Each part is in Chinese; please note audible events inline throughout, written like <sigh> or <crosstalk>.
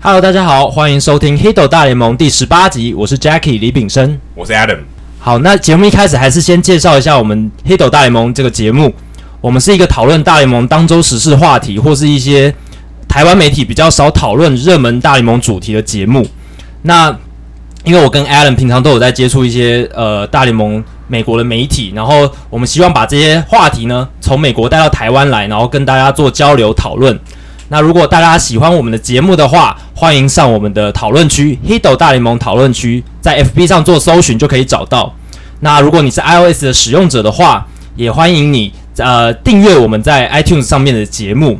Hello，大家好，欢迎收听《Hito 大联盟》第十八集，我是 Jackie 李炳生，我是 Adam。好，那节目一开始还是先介绍一下我们《Hito 大联盟》这个节目。我们是一个讨论大联盟当周时事话题，或是一些台湾媒体比较少讨论热门大联盟主题的节目。那因为我跟 Adam 平常都有在接触一些呃大联盟美国的媒体，然后我们希望把这些话题呢从美国带到台湾来，然后跟大家做交流讨论。那如果大家喜欢我们的节目的话，欢迎上我们的讨论区 Hito 大联盟讨论区，在 FB 上做搜寻就可以找到。那如果你是 iOS 的使用者的话，也欢迎你呃订阅我们在 iTunes 上面的节目。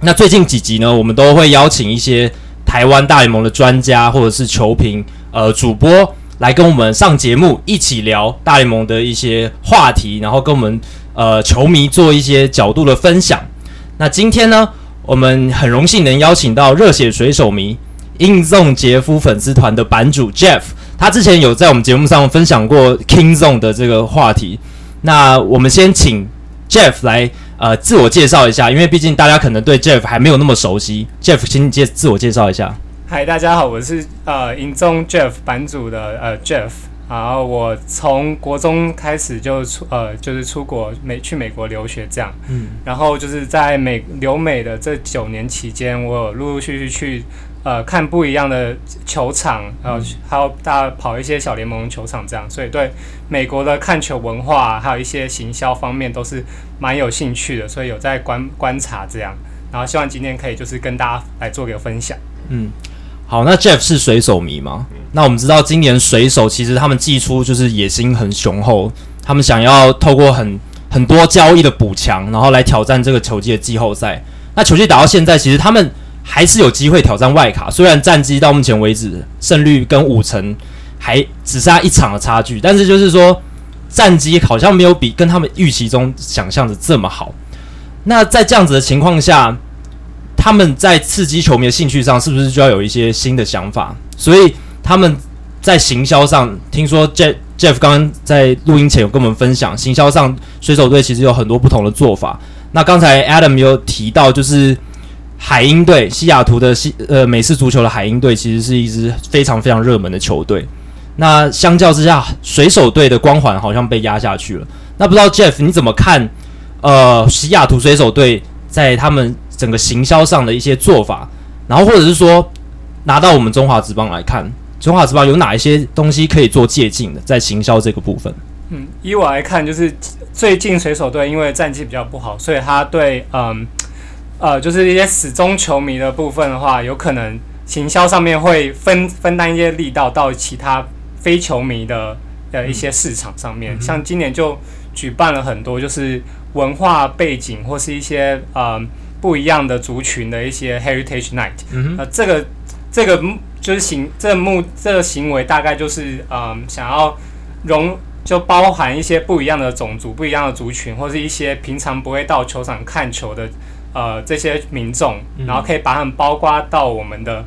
那最近几集呢，我们都会邀请一些台湾大联盟的专家或者是球评呃主播来跟我们上节目，一起聊大联盟的一些话题，然后跟我们呃球迷做一些角度的分享。那今天呢，我们很荣幸能邀请到热血水手迷 INZONE 杰夫粉丝团的版主 Jeff，他之前有在我们节目上分享过 King Zone 的这个话题。那我们先请 Jeff 来呃自我介绍一下，因为毕竟大家可能对 Jeff 还没有那么熟悉。Jeff，请你介自我介绍一下。嗨，大家好，我是呃 INZONE Jeff 版主的呃 Jeff。然后我从国中开始就出呃，就是出国美去美国留学这样，嗯，然后就是在美留美的这九年期间，我有陆陆续续去呃看不一样的球场，然后还有大家跑一些小联盟球场这样，所以对美国的看球文化还有一些行销方面都是蛮有兴趣的，所以有在观观察这样，然后希望今天可以就是跟大家来做个分享，嗯。好，那 Jeff 是水手迷吗？那我们知道今年水手其实他们寄出就是野心很雄厚，他们想要透过很很多交易的补强，然后来挑战这个球季的季后赛。那球季打到现在，其实他们还是有机会挑战外卡，虽然战绩到目前为止胜率跟五成还只差一场的差距，但是就是说战绩好像没有比跟他们预期中想象的这么好。那在这样子的情况下，他们在刺激球迷的兴趣上，是不是就要有一些新的想法？所以他们在行销上，听说 Jeff Jeff 刚刚在录音前有跟我们分享，行销上水手队其实有很多不同的做法。那刚才 Adam 有提到，就是海鹰队，西雅图的西呃美式足球的海鹰队，其实是一支非常非常热门的球队。那相较之下，水手队的光环好像被压下去了。那不知道 Jeff 你怎么看？呃，西雅图水手队在他们整个行销上的一些做法，然后或者是说拿到我们中华职棒来看，中华职棒有哪一些东西可以做借鉴的，在行销这个部分。嗯，以我来看，就是最近水手队因为战绩比较不好，所以他对嗯呃就是一些死忠球迷的部分的话，有可能行销上面会分分担一些力道到其他非球迷的呃一些市场上面，嗯、像今年就举办了很多就是文化背景或是一些嗯。不一样的族群的一些 Heritage Night，嗯，呃，这个这个就是行这个目这个行为大概就是嗯，想要融就包含一些不一样的种族、不一样的族群，或是一些平常不会到球场看球的呃这些民众，然后可以把他们包括到我们的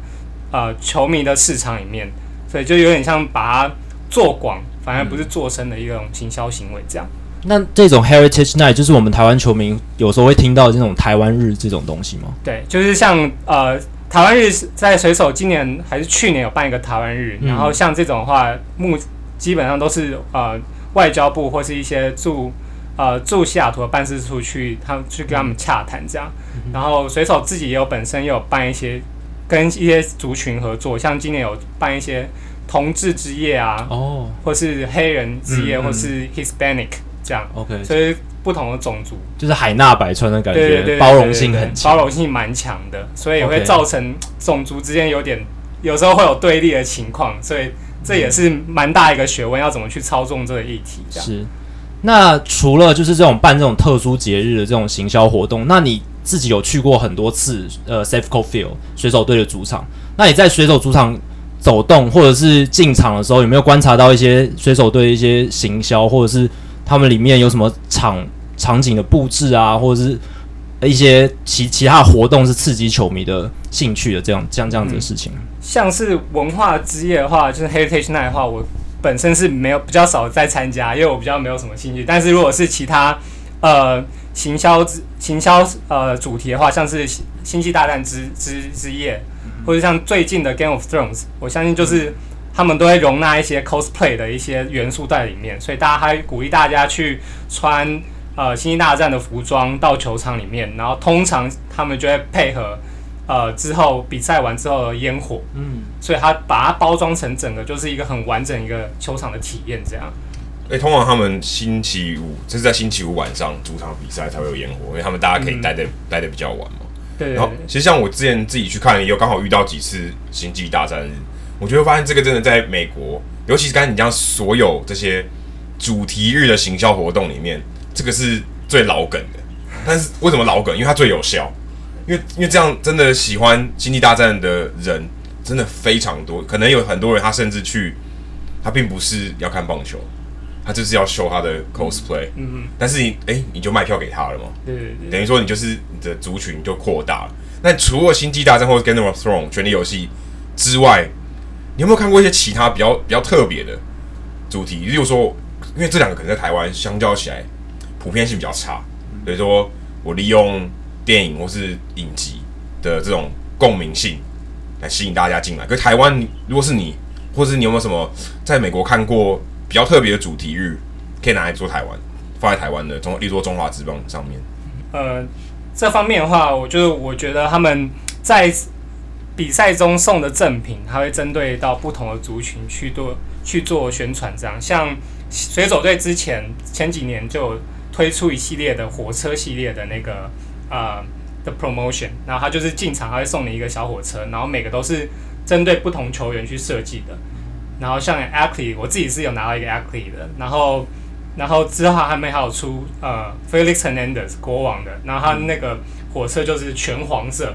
呃球迷的市场里面，所以就有点像把它做广，反而不是做深的一种行销行为这样。那这种 Heritage Night 就是我们台湾球迷有时候会听到这种台湾日这种东西吗？对，就是像呃台湾日在水手今年还是去年有办一个台湾日，嗯、然后像这种的话，目基本上都是呃外交部或是一些驻呃驻西雅图的办事处去他们去跟他们洽谈这样，嗯、然后水手自己也有本身也有办一些跟一些族群合作，像今年有办一些同志之夜啊，哦，或是黑人之夜，嗯、或是 Hispanic。这样，OK，所以不同的种族就是海纳百川的感觉，包容性很强，包容性蛮强的，所以也会造成种族之间有点，有时候会有对立的情况，所以这也是蛮大一个学问，要怎么去操纵这个议题。是。那除了就是这种办这种特殊节日的这种行销活动，那你自己有去过很多次呃 Safeco Field 水手队的主场，那你在水手主场走动或者是进场的时候，有没有观察到一些水手队一些行销或者是？他们里面有什么场场景的布置啊，或者是一些其其他的活动是刺激球迷的兴趣的这样这样这样子的事情。嗯，像是文化之夜的话，就是 Heritage Night 的话，我本身是没有比较少在参加，因为我比较没有什么兴趣。但是如果是其他呃行销行销呃主题的话，像是星际大战之之之夜，或者像最近的 Game of Thrones，我相信就是他们都会容纳一些 cosplay 的一些元素在里面，所以大家还鼓励大家去穿呃星际大战的服装到球场里面，然后通常他们就会配合呃之后比赛完之后的烟火，嗯，所以他把它包装成整个就是一个很完整一个球场的体验这样。哎、欸，通常他们星期五就是在星期五晚上主场比赛才会有烟火，因为他们大家可以待的待的比较晚嘛。对，然后其实像我之前自己去看，也有刚好遇到几次星际大战日，我就会发现这个真的在美国，尤其是刚才你讲所有这些主题日的行销活动里面，这个是最老梗的。但是为什么老梗？因为它最有效。因为因为这样真的喜欢星际大战的人真的非常多，可能有很多人他甚至去，他并不是要看棒球。他就是要秀他的 cosplay，嗯嗯，但是你哎、欸，你就卖票给他了嘛，对，对，对，等于说你就是你的族群就扩大了。那除了星际大战或者 Game of Thrones 权力游戏之外，你有没有看过一些其他比较比较特别的主题？例如说，因为这两个可能在台湾相较起来普遍性比较差，所以说我利用电影或是影集的这种共鸣性来吸引大家进来。可是台湾，如果是你，或是你有没有什么在美国看过？比较特别的主题日，可以拿来做台湾，放在台湾的中，例如说中华职棒上面。呃，这方面的话，我就是我觉得他们在比赛中送的赠品，他会针对到不同的族群去做去做宣传。这样，像水手队之前前几年就推出一系列的火车系列的那个呃的 promotion，然后他就是进场他会送你一个小火车，然后每个都是针对不同球员去设计的。然后像 a c l e y 我自己是有拿到一个 a c l e y 的，然后，然后之后还没还有出呃 Felix Hernandez 国王的，然后他那个火车就是全黄色，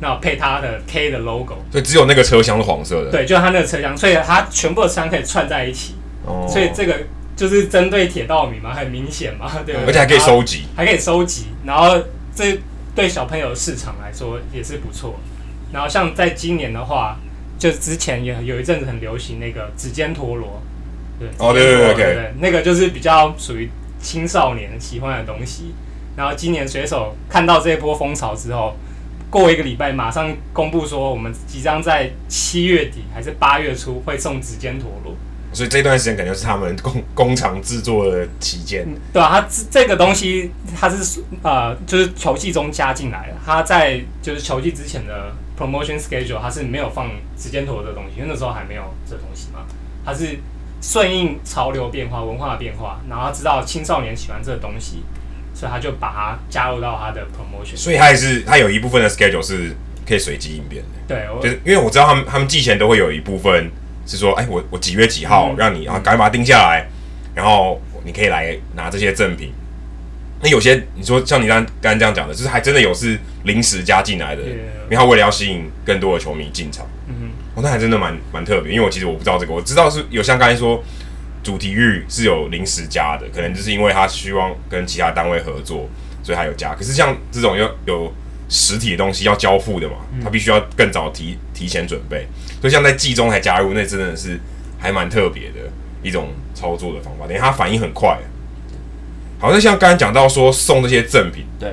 然后配它的 K 的 logo，所以只有那个车厢是黄色的，对，就是他那个车厢，所以它全部的车厢可以串在一起，哦，所以这个就是针对铁道迷嘛，很明显嘛，对，而且还可以收集，还可以收集，然后这对小朋友的市场来说也是不错，然后像在今年的话。就之前也有一阵子很流行那个指尖陀螺，对，哦对对对对，对，那个就是比较属于青少年喜欢的东西。然后今年水手看到这一波风潮之后，过一个礼拜马上公布说，我们即将在七月底还是八月初会送指尖陀螺。所以这段时间感觉是他们工工厂制作的期间，对啊，它这个东西它是呃，就是球季中加进来的，它在就是球季之前的。Promotion schedule 它是没有放指尖陀螺的东西，因为那时候还没有这东西嘛。它是顺应潮流变化、文化的变化，然后他知道青少年喜欢这个东西，所以他就把它加入到他的 promotion。所以他也是他有一部分的 schedule 是可以随机应变的。对，就是因为我知道他们他们寄前都会有一部分是说，哎，我我几月几号让你，然后赶快把它定下来，然后你可以来拿这些赠品。那有些你说像你刚刚这样讲的，就是还真的有是临时加进来的，因为他为了要吸引更多的球迷进场。嗯哼，哦，那还真的蛮蛮特别，因为我其实我不知道这个，我知道是有像刚才说主题域是有临时加的，可能就是因为他希望跟其他单位合作，所以他有加。可是像这种要有实体的东西要交付的嘛，他必须要更早提提前准备，所以像在季中才加入，那真的是还蛮特别的一种操作的方法，等于他反应很快。好像像刚才讲到说送这些赠品，对，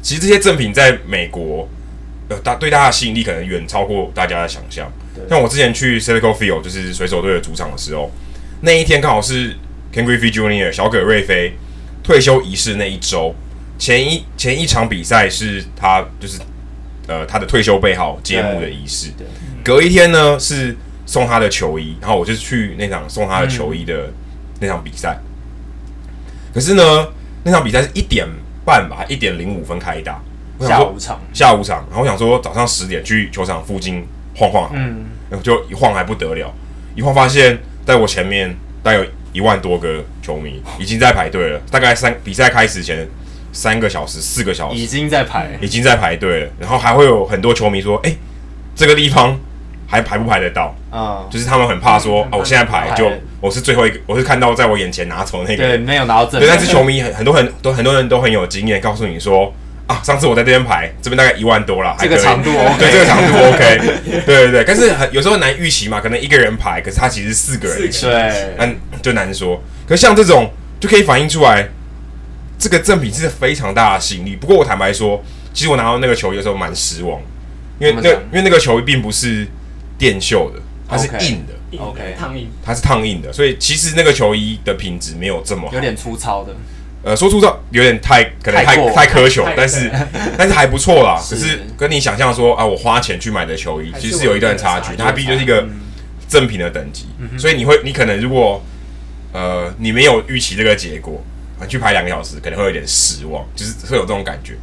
其实这些赠品在美国，呃，大对大家的吸引力可能远超过大家的想象。像我之前去 Citigo Field，就是水手队的主场的时候，那一天刚好是 Ken Griffey Jr. 小葛瑞菲退休仪式那一周，前一前一场比赛是他就是呃他的退休背号揭幕的仪式，隔一天呢是送他的球衣，然后我就去那场送他的球衣的那场比赛。嗯可是呢，那场比赛是一点半吧，一点零五分开打。下午场，下午场。然后我想说，早上十点去球场附近晃晃，嗯，然后就一晃还不得了，一晃发现在我前面大概有一万多个球迷已经在排队了。大概三比赛开始前三个小时、四个小时已经在排，已经在排队了。然后还会有很多球迷说：“哎，这个地方还排不排得到？”啊，就是他们很怕说：“哦，我现在排就。”我是最后一个，我是看到在我眼前拿走那个，对，没有拿到这。对，但是球迷很很多很都很多人都很有经验，告诉你说啊，上次我在这边排，这边大概一万多了，这个长度 OK，<laughs> 对，这个长度 OK，对对对。但是很有时候难预期嘛，可能一个人排，可是他其实四个人，对，嗯，就难说。可是像这种就可以反映出来，这个赠品是非常大的吸引力。不过我坦白说，其实我拿到那个球衣的时候蛮失望，因为那因为那个球衣并不是电绣的，它是硬的，OK，烫印，它是烫印的，所以其实那个球衣的品质没有这么好，有点粗糙的。呃，说粗糙有点太可能太太苛求，但是 <laughs> 但是还不错啦。只是跟你想象说啊，我花钱去买的球衣，其实是有一段差距。它毕竟就是一个正品的等级，所以你会你可能如果呃你没有预期这个结果，你去排两个小时可能会有点失望，就是会有这种感觉。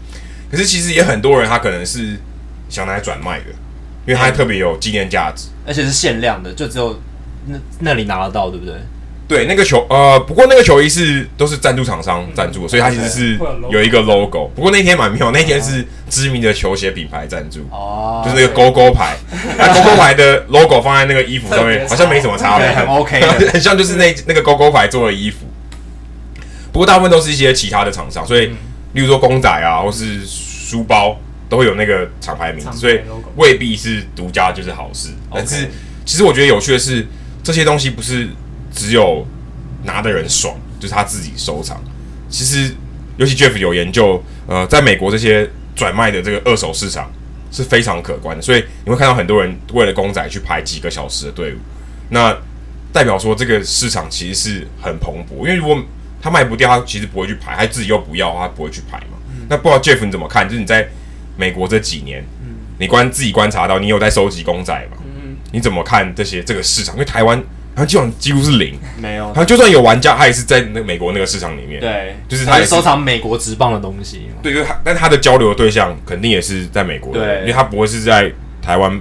可是其实也很多人他可能是想拿来转卖的，因为它特别有纪念价值，而且是限量的，就只有那那里拿得到，对不对？对，那个球呃，不过那个球衣是都是赞助厂商赞助，所以它其实是有一个 logo。不过那天蛮妙，那天是知名的球鞋品牌赞助，哦，就是那个勾勾牌，<laughs> 那勾勾牌的 logo 放在那个衣服上面，好像没什么差别，<laughs> 很 OK，很像就是那那个勾勾牌做的衣服。不过大部分都是一些其他的厂商，所以例如说公仔啊，或是书包都会有那个厂牌名字，所以未必是独家就是好事。但是其实我觉得有趣的是，这些东西不是。只有拿的人爽，就是他自己收藏。其实，尤其 Jeff 有研究，呃，在美国这些转卖的这个二手市场是非常可观的。所以你会看到很多人为了公仔去排几个小时的队伍，那代表说这个市场其实是很蓬勃。因为如果他卖不掉，他其实不会去排；他自己又不要，他不会去排嘛。嗯、那不知道 Jeff 你怎么看？就是你在美国这几年，嗯、你观自己观察到，你有在收集公仔吗？嗯、你怎么看这些这个市场？因为台湾。他基本上几乎是零，没有。他就算有玩家，他也是在那美国那个市场里面。对，就是他是收藏美国职棒的东西。对，就是他，但他的交流的对象肯定也是在美国的，对，因为他不会是在台湾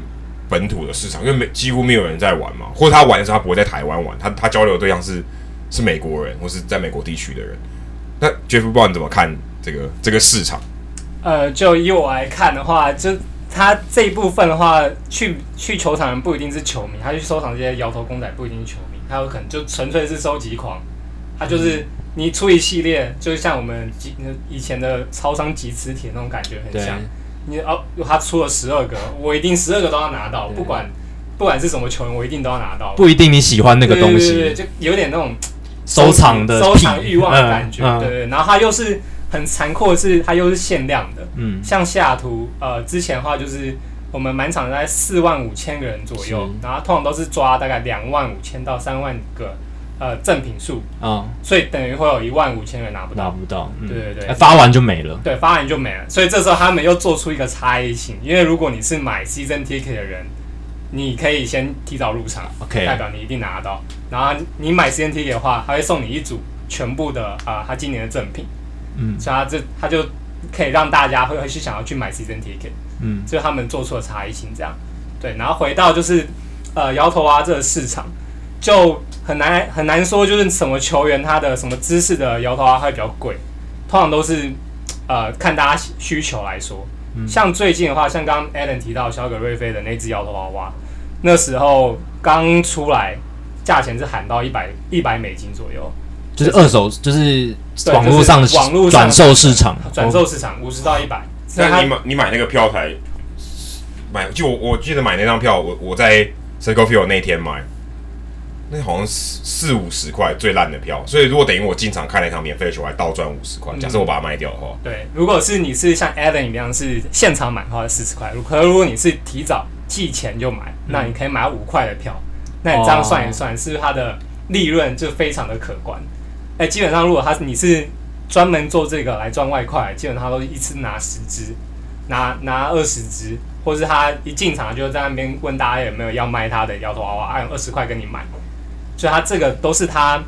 本土的市场，因为没几乎没有人在玩嘛，或者他玩的时候他不会在台湾玩，他他交流的对象是是美国人或是在美国地区的人。那 Jeff 不知道你怎么看这个这个市场？呃，就以我来看的话，就。他这一部分的话，去去球场人不一定是球迷，他去收藏这些摇头公仔不一定是球迷，他有可能就纯粹是收集狂。他就是你出一系列，就是像我们以前的超商集磁铁那种感觉很像。你哦，他出了十二个，我一定十二个都要拿到，不管不管是什么球员，我一定都要拿到。不一定你喜欢那个东西，对对对，就有点那种收藏的收藏欲望的感觉，对对。然后他又是。很残酷的是，它又是限量的。嗯，像西雅图，呃，之前的话就是我们满场在四万五千个人左右，然后通常都是抓大概两万五千到三万个呃赠品数。啊、嗯，所以等于会有一万五千个人拿不到。拿不到。嗯、对对对，发完就没了。对，发完就没了。所以这时候他们又做出一个差异性，因为如果你是买 season ticket 的人，你可以先提早入场，OK，代表你一定拿得到。然后你买 season ticket 的话，他会送你一组全部的啊、呃，他今年的赠品。嗯，所以他这他就可以让大家会会去想要去买 season ticket，嗯，所以他们做出了差异性这样，对，然后回到就是呃摇头蛙这个市场就很难很难说就是什么球员他的什么姿势的摇头蛙会比较贵，通常都是呃看大家需求来说，嗯，像最近的话，像刚刚 Alan 提到小葛瑞菲的那只摇头娃娃，那时候刚出来，价钱是喊到一百一百美金左右。就是二手，就是网络上的网络转售市场，转售市场五十到一百。那你买你买那个票台，买就我我记得买那张票，我我在 Circle Field 那天买，那好像四四五十块最烂的票。所以如果等于我进场看了一场免费的球，还倒赚五十块。假设我把它卖掉的话，对，如果是你是像 Adam 一样是现场买的话，四十块。可如果你是提早寄钱就买，那你可以买五块的票。那你这样算一算，是不是它的利润就非常的可观？哎、欸，基本上如果他你是专门做这个来赚外快，基本上他都一次拿十只，拿拿二十只，或是他一进场就在那边问大家有没有要卖他的摇头娃娃，按二十块跟你买，所以他这个都是他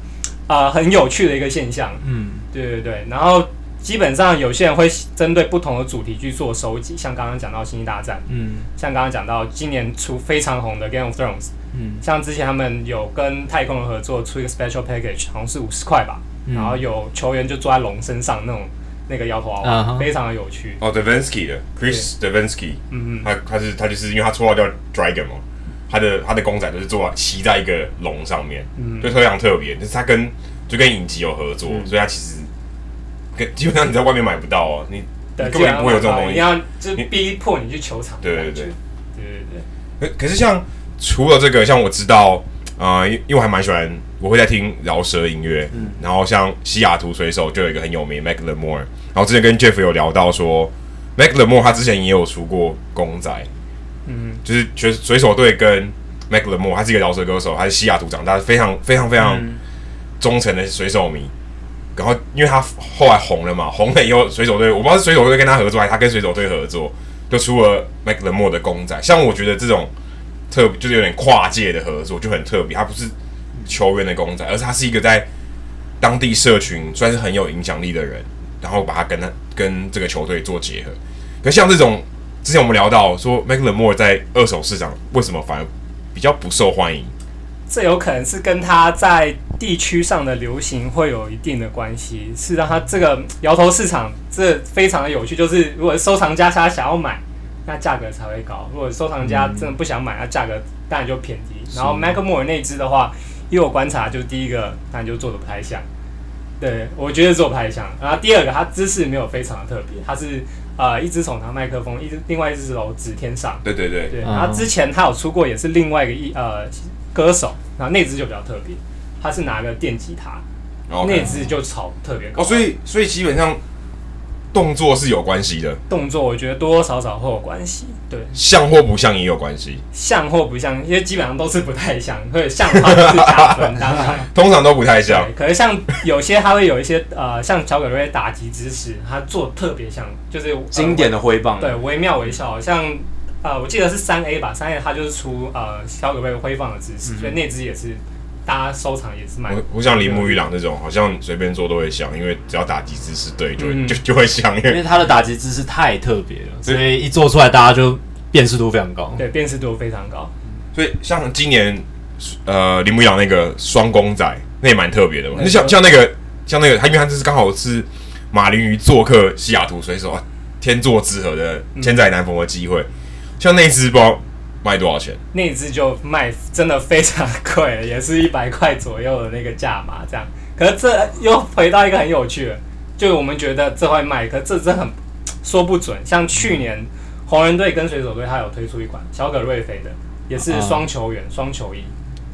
呃很有趣的一个现象。嗯，对对对。然后基本上有些人会针对不同的主题去做收集，像刚刚讲到《星际大战》，嗯，像刚刚讲到今年出非常红的《Game of Thrones》。嗯，像之前他们有跟太空人合作出一个 special package，好像是五十块吧。嗯、然后有球员就坐在龙身上那种那个摇头娃娃，啊、非常的有趣。哦，Davinsky 的 Chris Davinsky，嗯嗯，他他是他就是因为他绰号叫 Dragon 嘛，他的他的公仔都是坐骑在一个龙上面，嗯，就非常特别。就是他跟就跟影集有合作，嗯、所以他其实跟基本上你在外面买不到哦，你，你根本不会有这种东西，你要就逼迫你去球场。对对对对对对。可可是像。除了这个，像我知道，呃，因因为我还蛮喜欢，我会在听饶舌音乐，嗯，然后像西雅图水手就有一个很有名 Macklemore，然后之前跟 Jeff 有聊到说，Macklemore 他之前也有出过公仔，嗯，就是水水手队跟 Macklemore，他是一个饶舌歌手，他是西雅图长大，非常非常非常忠诚的水手迷。然后因为他后来红了嘛，红了以后水手队，我不知道是水手队跟他合作，还是他跟水手队合作，就出了 Macklemore 的公仔。像我觉得这种特就是有点跨界的合作就很特别，他不是球员的公仔，而是他是一个在当地社群算是很有影响力的人，然后把他跟他跟这个球队做结合。可像这种之前我们聊到说，Macklemore 在二手市场为什么反而比较不受欢迎？这有可能是跟他在地区上的流行会有一定的关系，是让他这个摇头市场这非常的有趣。就是如果收藏家他想要买，那价格才会高；如果收藏家真的不想买，那价格当然就偏低。然后 Macklemore 那支的话，因为我观察，就第一个当然就做的不太像，对我觉得做不太像。然后第二个，它姿势没有非常的特别，它是呃一只手拿麦克风，一只另外一只手指天上。对对对对。然后之前他有出过，也是另外一个一呃。歌手，然后那支就比较特别，他是拿个电吉他，那支就炒特别高。哦，所以所以基本上动作是有关系的。动作我觉得多多少少会有关系，对。像或不像也有关系。像或不像，因为基本上都是不太像，所以像的话就是加分，当然。<laughs> 通常都不太像。可是像有些他会有一些呃，像小葛瑞打击姿势，他做特别像，就是、呃、经典的挥棒，对，惟妙惟肖，像。呃，我记得是三 A 吧，三 A 它就是出呃小葛瑞挥放的姿势，嗯、所以那支也是大家收藏也是蛮。不像铃木裕朗那种，好像随便做都会响，因为只要打击姿势对，就就就会响，因为，他的打击姿势太特别了，所以一做出来大家就辨识度非常高。对，辨识度非常高。所以像今年呃铃木裕朗那个双公仔，那也蛮特别的嘛。那像像那个像那个，他因为他这是刚好是马林鱼做客西雅图水手啊，天作之合的千载难逢的机会。嗯像那只包卖多少钱？那只就卖真的非常贵，也是一百块左右的那个价码这样。可是这又回到一个很有趣的，就我们觉得这会卖，可是这真很说不准。像去年红人队跟水手队，他有推出一款小葛瑞菲的，也是双球员双、啊、球衣。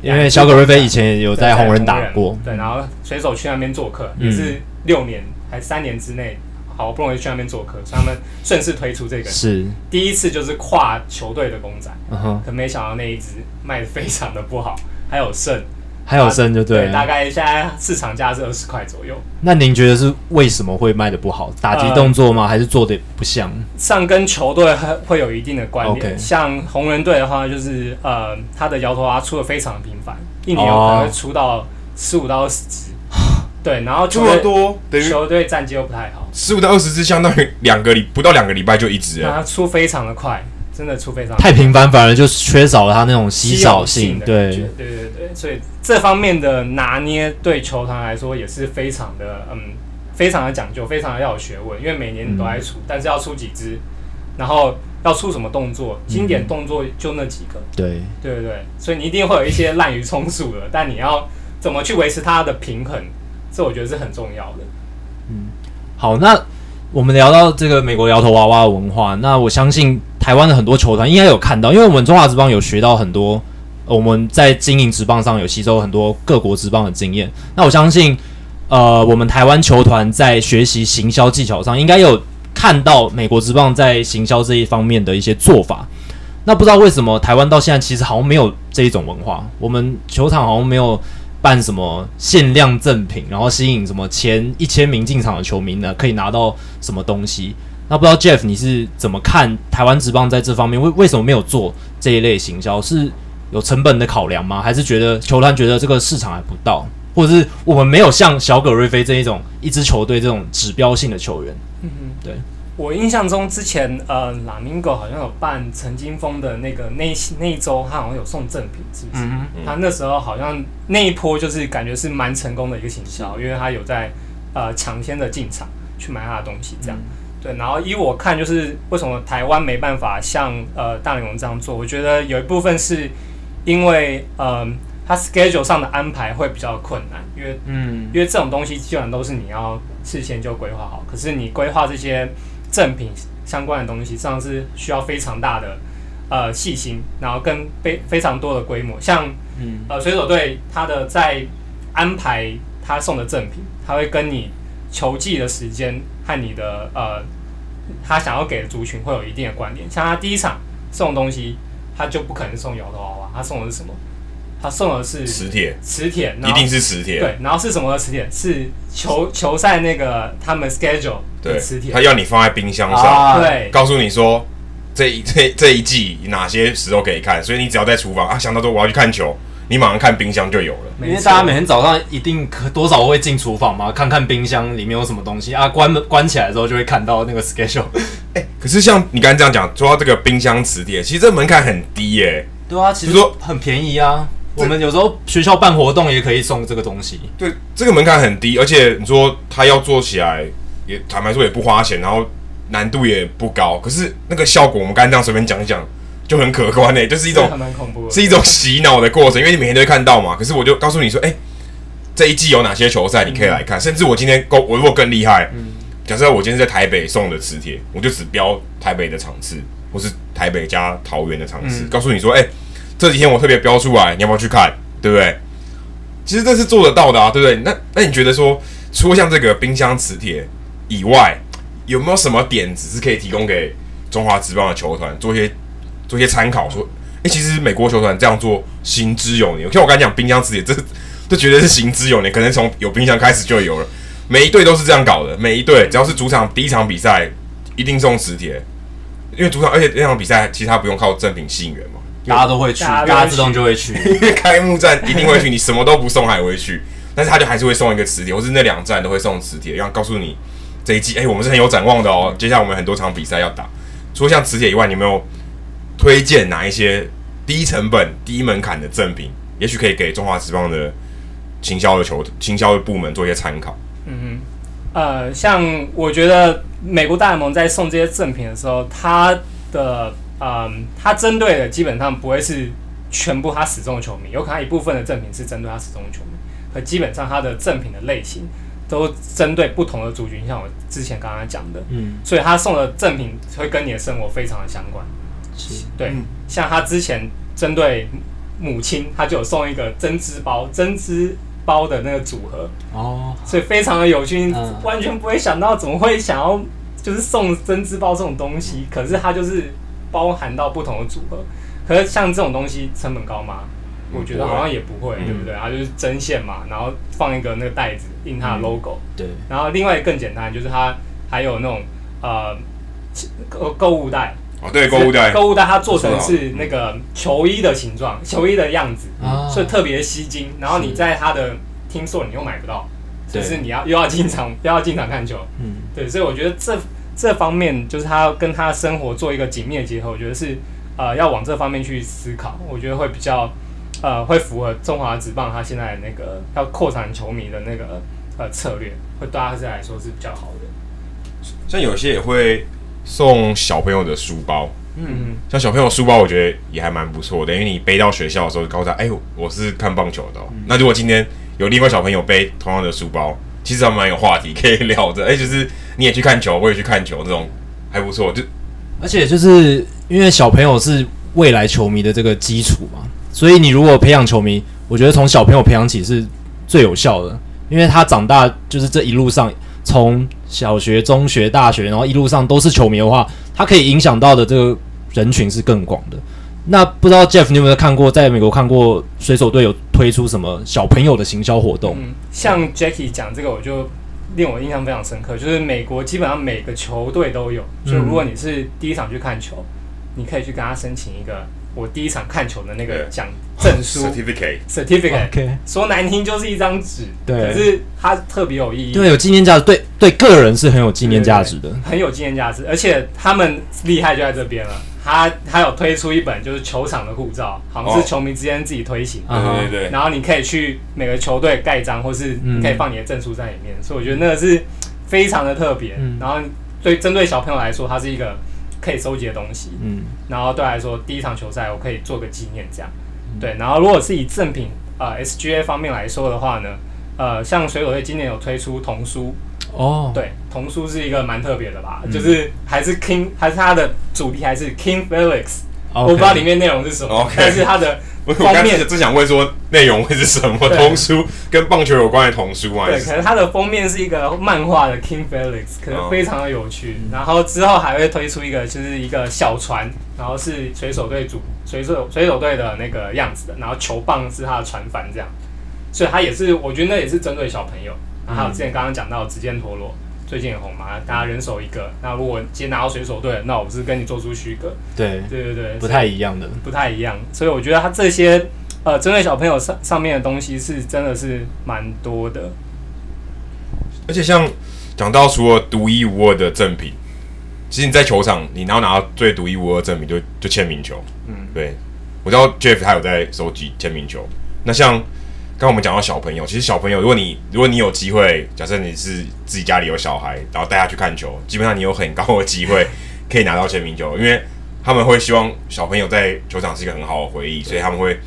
因为小葛瑞菲以前也有在红人打过，对，然后水手去那边做客，也是六年还三年之内。好不容易去那边做客，所以他们顺势推出这个，是第一次就是跨球队的公仔，嗯哼，可没想到那一只卖的非常的不好，还有剩，还有剩就对，对，大概现在市场价是二十块左右。那您觉得是为什么会卖的不好？打击动作吗？呃、还是做的不像？像跟球队会会有一定的关联。像红人队的话，就是呃，他的摇头蛙出的非常的频繁，一年有可能会出到十五到二十只。对，然后这么多，球队战绩又不太好，十五到二十支相当于两个礼不到两个礼拜就一支，它出非常的快，真的出非常太频繁，反而就缺少了它那种稀少性。对。对对对，所以这方面的拿捏对球团来说也是非常的嗯，非常的讲究，非常的要有学问，因为每年你都在出，嗯、但是要出几支，然后要出什么动作，经典动作就那几个，对。对对，所以你一定会有一些滥竽充数的，但你要怎么去维持它的平衡？这我觉得是很重要的。嗯，好，那我们聊到这个美国摇头娃娃的文化，那我相信台湾的很多球团应该有看到，因为我们中华职棒有学到很多，我们在经营职棒上有吸收很多各国职棒的经验。那我相信，呃，我们台湾球团在学习行销技巧上，应该有看到美国职棒在行销这一方面的一些做法。那不知道为什么台湾到现在其实好像没有这一种文化，我们球场好像没有。办什么限量赠品，然后吸引什么前一千名进场的球迷呢？可以拿到什么东西？那不知道 Jeff 你是怎么看台湾职棒在这方面为为什么没有做这一类行销？是有成本的考量吗？还是觉得球团觉得这个市场还不到，或者是我们没有像小葛瑞菲这一种一支球队这种指标性的球员？嗯嗯，对。我印象中，之前呃，拉明戈好像有办陈金峰的那个那那一周，他好像有送赠品，是不是？嗯嗯、他那时候好像那一波就是感觉是蛮成功的一个行销，因为他有在呃抢先的进场去买他的东西，这样、嗯、对。然后依我看，就是为什么台湾没办法像呃大联盟这样做？我觉得有一部分是因为呃，他 schedule 上的安排会比较困难，因为嗯，因为这种东西基本上都是你要事先就规划好，可是你规划这些。赠品相关的东西，实际上是需要非常大的呃细心，然后跟非非常多的规模。像嗯呃水手队，他的在安排他送的赠品，他会跟你球季的时间和你的呃他想要给的族群会有一定的关联。像他第一场送东西，他就不可能送摇头娃娃，他送的是什么？他送的是磁铁，磁铁，一定是磁铁。对，然后是什么的磁铁？是球球赛那个他们 schedule 的磁铁。他要你放在冰箱上，啊、对，告诉你说这一这这一季哪些时候可以看，所以你只要在厨房啊想到说我要去看球，你马上看冰箱就有了。因为大家每天早上一定可多少会进厨房嘛，看看冰箱里面有什么东西啊，关门关起来之后就会看到那个 <laughs> schedule。哎、欸，可是像你刚才这样讲，说到这个冰箱磁铁，其实这门槛很低耶、欸。对啊，其实说很便宜啊。我们有时候学校办活动也可以送这个东西。对，这个门槛很低，而且你说他要做起来也坦白说也不花钱，然后难度也不高。可是那个效果，我们刚才这样随便讲一讲就很可观诶、欸，就是一种是，是一种洗脑的过程，因为你每天都会看到嘛。可是我就告诉你说，哎、欸，这一季有哪些球赛你可以来看，嗯、甚至我今天够，我如果更厉害，嗯、假设我今天在台北送的磁铁，我就只标台北的场次，或是台北加桃园的场次，嗯、告诉你说，哎、欸。这几天我特别标出来，你要不要去看？对不对？其实这是做得到的啊，对不对？那那你觉得说，除了像这个冰箱磁铁以外，有没有什么点子是可以提供给中华职棒的球团做一些做一些参考？说，哎，其实美国球团这样做行之有年。像我刚才讲冰箱磁铁，这这绝对是行之有年，可能从有冰箱开始就有了。每一队都是这样搞的，每一队只要是主场第一场比赛一定送磁铁，因为主场而且那场比赛其他不用靠赠品吸引人嘛。大家都会去，大家自动就会去。<laughs> 因为开幕战一定会去，你什么都不送还会去，<laughs> 但是他就还是会送一个磁铁，或是那两站都会送磁铁，然后告诉你这一季，哎、欸，我们是很有展望的哦。接下来我们很多场比赛要打，除了像磁铁以外，你有没有推荐哪一些低成本、低门槛的赠品？也许可以给中华职棒的行销的球、行销的部门做一些参考。嗯哼，呃，像我觉得美国大联盟在送这些赠品的时候，他的。嗯，他针对的基本上不会是全部他死忠的球迷，有可能一部分的赠品是针对他死忠的球迷，可基本上他的赠品的类型都针对不同的族群，像我之前刚刚讲的，嗯，所以他送的赠品会跟你的生活非常的相关，是，对，嗯、像他之前针对母亲，他就有送一个针织包，针织包的那个组合，哦，所以非常的有趣，嗯、完全不会想到怎么会想要就是送针织包这种东西，可是他就是。包含到不同的组合，可是像这种东西成本高吗？我觉得好像也不会，对不对？然后就是针线嘛，然后放一个那个袋子印它的 logo，对。然后另外更简单，就是它还有那种呃购购物袋，哦对，购物袋，购物袋它做成是那个球衣的形状，球衣的样子，所以特别吸睛。然后你在它的听说你又买不到，就是你要又要进场又要进场看球，嗯，对，所以我觉得这。这方面就是他跟他生活做一个紧密的结合，我觉得是呃要往这方面去思考，我觉得会比较呃会符合中华职棒他现在那个要扩展球迷的那个呃策略，会对他来说是比较好的。像有些也会送小朋友的书包，嗯。嗯，像小朋友书包，我觉得也还蛮不错的，因为你背到学校的时候，告诉他，哎呦，我是看棒球的那如果今天有另外小朋友背同样的书包，其实还蛮有话题可以聊的，<laughs> 哎，就是。你也去看球，我也去看球，这种还不错。就而且就是因为小朋友是未来球迷的这个基础嘛，所以你如果培养球迷，我觉得从小朋友培养起是最有效的。因为他长大就是这一路上，从小学、中学、大学，然后一路上都是球迷的话，他可以影响到的这个人群是更广的。那不知道 Jeff 你有没有看过，在美国看过水手队有推出什么小朋友的行销活动？嗯，像 Jackie 讲这个，我就。令我印象非常深刻，就是美国基本上每个球队都有。所以如果你是第一场去看球，你可以去跟他申请一个我第一场看球的那个奖证书 <laughs> certificate，certificate，说难听就是一张纸，对，可是它特别有意义，对，有纪念价值，对对，个人是很有纪念价值的，很有纪念价值，而且他们厉害就在这边了。他他有推出一本就是球场的护照，好像是球迷之间自己推行，对对对。然后你可以去每个球队盖章，或是你可以放你的证书在里面，所以我觉得那个是非常的特别。然后对针对小朋友来说，它是一个可以收集的东西。嗯。然后对来说，第一场球赛我可以做个纪念，这样。对。然后如果是以赠品呃 SGA 方面来说的话呢，呃，像水手队今年有推出童书。哦，对，童书是一个蛮特别的吧，嗯、就是还是 King，还是它的主题还是 King Felix，我不知道里面内容是什么，但是它的封面只想问说内容会是什么？童书跟棒球有关的童书啊？对，可能它的封面是一个漫画的 King Felix，可能非常的有趣。然后之后还会推出一个，就是一个小船，然后是水手队主水手水手队的那个样子的，然后球棒是他的船帆这样。所以它也是，我觉得那也是针对小朋友。然后还有之前刚刚讲到指尖陀螺。最近很红嘛，大家人手一个。那如果今天拿到水手队，那我不是跟你做出区隔？对对对对，不太一样的，不太一样。所以我觉得他这些呃针对小朋友上上面的东西是真的是蛮多的。而且像讲到除了独一无二的赠品，其实你在球场你然后拿到最独一无二赠品就就签名球。嗯，对，我知道 Jeff 他有在收集签名球。那像。刚刚我们讲到小朋友，其实小朋友，如果你如果你有机会，假设你是自己家里有小孩，然后带他去看球，基本上你有很高的机会可以拿到签名球，<laughs> 因为他们会希望小朋友在球场是一个很好的回忆，所以他们会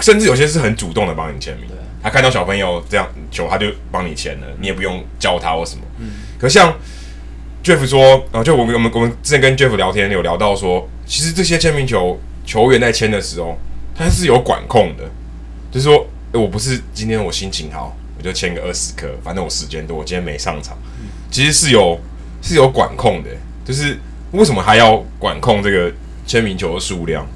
甚至有些是很主动的帮你签名。他看到小朋友这样球，他就帮你签了，你也不用教他或什么。可像 Jeff 说，啊，就我们我们我们之前跟 Jeff 聊天有聊到说，其实这些签名球球员在签的时候，他是有管控的，就是说。我不是今天我心情好，我就签个二十颗，反正我时间多，我今天没上场。其实是有是有管控的，就是为什么还要管控这个签名球的数量？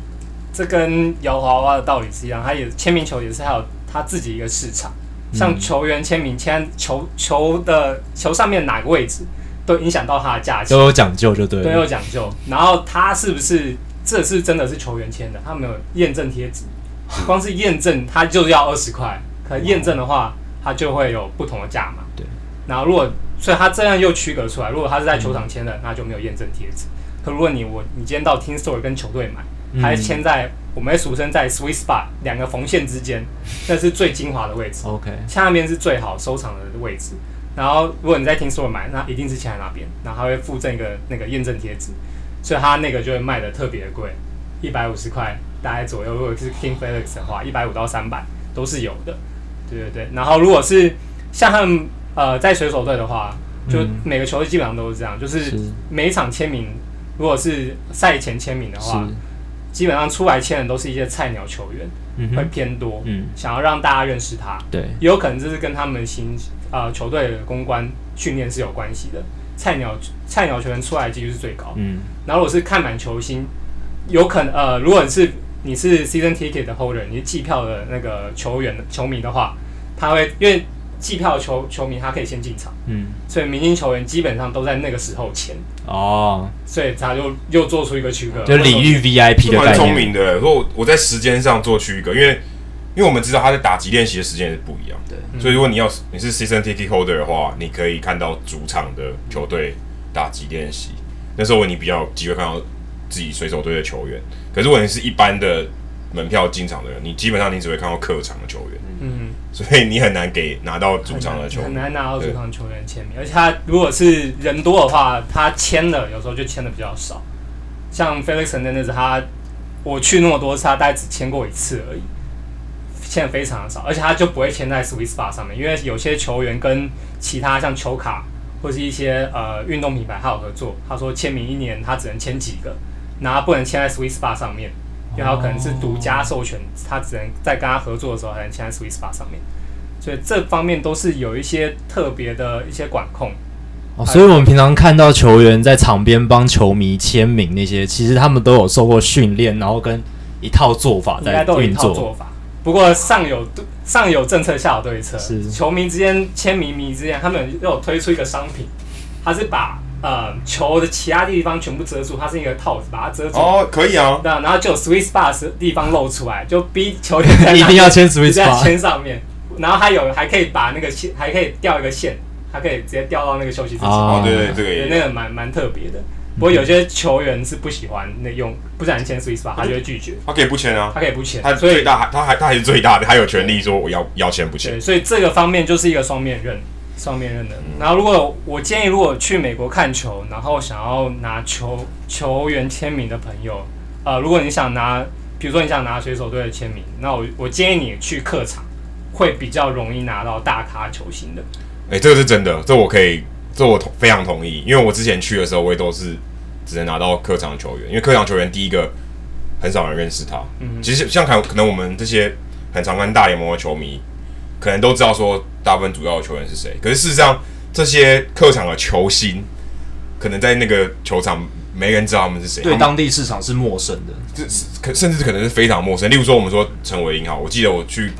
这跟摇娃娃的道理是一样，它也签名球也是还有它自己一个市场。像球员签名签球球的球上面哪个位置，都影响到它的价钱，都有讲究，就对，都有讲究。然后他是不是这是真的是球员签的？他没有验证贴纸。光是验证，它就要二十块。可验证的话，它就会有不同的价码。对。然后如果，所以它这样又区隔出来，如果它是在球场签的，嗯、那就没有验证贴纸。可如果你我你今天到 Team Store 跟球队买，还是签在我们俗称在 Sweet Spot 两个缝线之间，那是最精华的位置。OK。下面是最好收藏的位置。然后如果你在 Team Store 买，那一定是签在那边，然后它会附赠一个那个验证贴纸，所以它那个就会卖的特别贵，一百五十块。大概左右，如果是 King Felix 的话，一百五到三百都是有的，对对对。然后如果是像他们呃在水手队的话，就每个球队基本上都是这样，嗯、就是每一场签名，如果是赛前签名的话，基本上出来签的都是一些菜鸟球员，嗯、会偏多，嗯，想要让大家认识他，对，也有可能这是跟他们新呃球队的公关训练是有关系的。菜鸟菜鸟球员出来几率是最高，嗯，然后如果是看满球星，有可能呃，如果你是你是 season ticket 的 holder，你是季票的那个球员球迷的话，他会因为季票球球迷他可以先进场，嗯，所以明星球员基本上都在那个时候签。哦，所以他就又做出一个区隔，就礼遇 VIP 的概念，蛮聪明的。如果我在时间上做区隔，因为因为我们知道他在打击练习的时间是不一样。的，对，所以如果你要你是 season ticket holder 的话，你可以看到主场的球队打击练习，那时候你比较有机会看到自己水手队的球员。可是如果你是一般的门票进场的人，你基本上你只会看到客场的球员，嗯，所以你很难给拿到主场的球员，很难拿到主场球员签名。而且他如果是人多的话，他签的有时候就签的比较少。像 Felix Hernandez 他我去那么多次，他大概只签过一次而已，签的非常的少。而且他就不会签在 Sweet Spot 上面，因为有些球员跟其他像球卡或是一些呃运动品牌还有合作，他说签名一年他只能签几个。然后不能签在 Sweet Spot 上面，因为他可能是独家授权，他只能在跟他合作的时候才能签在 Sweet Spot 上面，所以这方面都是有一些特别的一些管控。哦，所以我们平常看到球员在场边帮球迷签名那些，其实他们都有受过训练，然后跟一套做法在运作。不过上有上有政策，下有对策。是球迷之间签名迷之间，他们又有推出一个商品，他是把。呃，球的其他地方全部遮住，它是一个套子，把它遮住。哦，可以啊。那，然后就有 Sweet Spot 的地方露出来，就逼球员一定要签 Sweet Spot，签上面。然后还有还可以把那个线，还可以掉一个线，还可以直接掉到那个休息室。哦，对对，这个也那个蛮蛮特别的。不过有些球员是不喜欢那用，不想签 Sweet Spot，他就会拒绝。他可以不签啊，他可以不签。他最大，他还他还是最大的，他有权利说我要要签不签。所以这个方面就是一个双面刃。双面认的。然后，如果我建议，如果去美国看球，然后想要拿球球员签名的朋友，呃，如果你想拿，比如说你想拿水手队的签名，那我我建议你去客场，会比较容易拿到大咖球星的。哎、欸，这个是真的，这我可以，这我同非常同意，因为我之前去的时候，我也都是只能拿到客场球员，因为客场球员第一个很少人认识他。嗯，其实像看可能我们这些很常看大联盟的球迷，可能都知道说大部分主要的球员是谁。可是事实上，这些客场的球星，可能在那个球场没人知道他们是谁，对当地市场是陌生的。这是可甚至可能是非常陌生。例如说，我们说陈伟英哈，我记得我去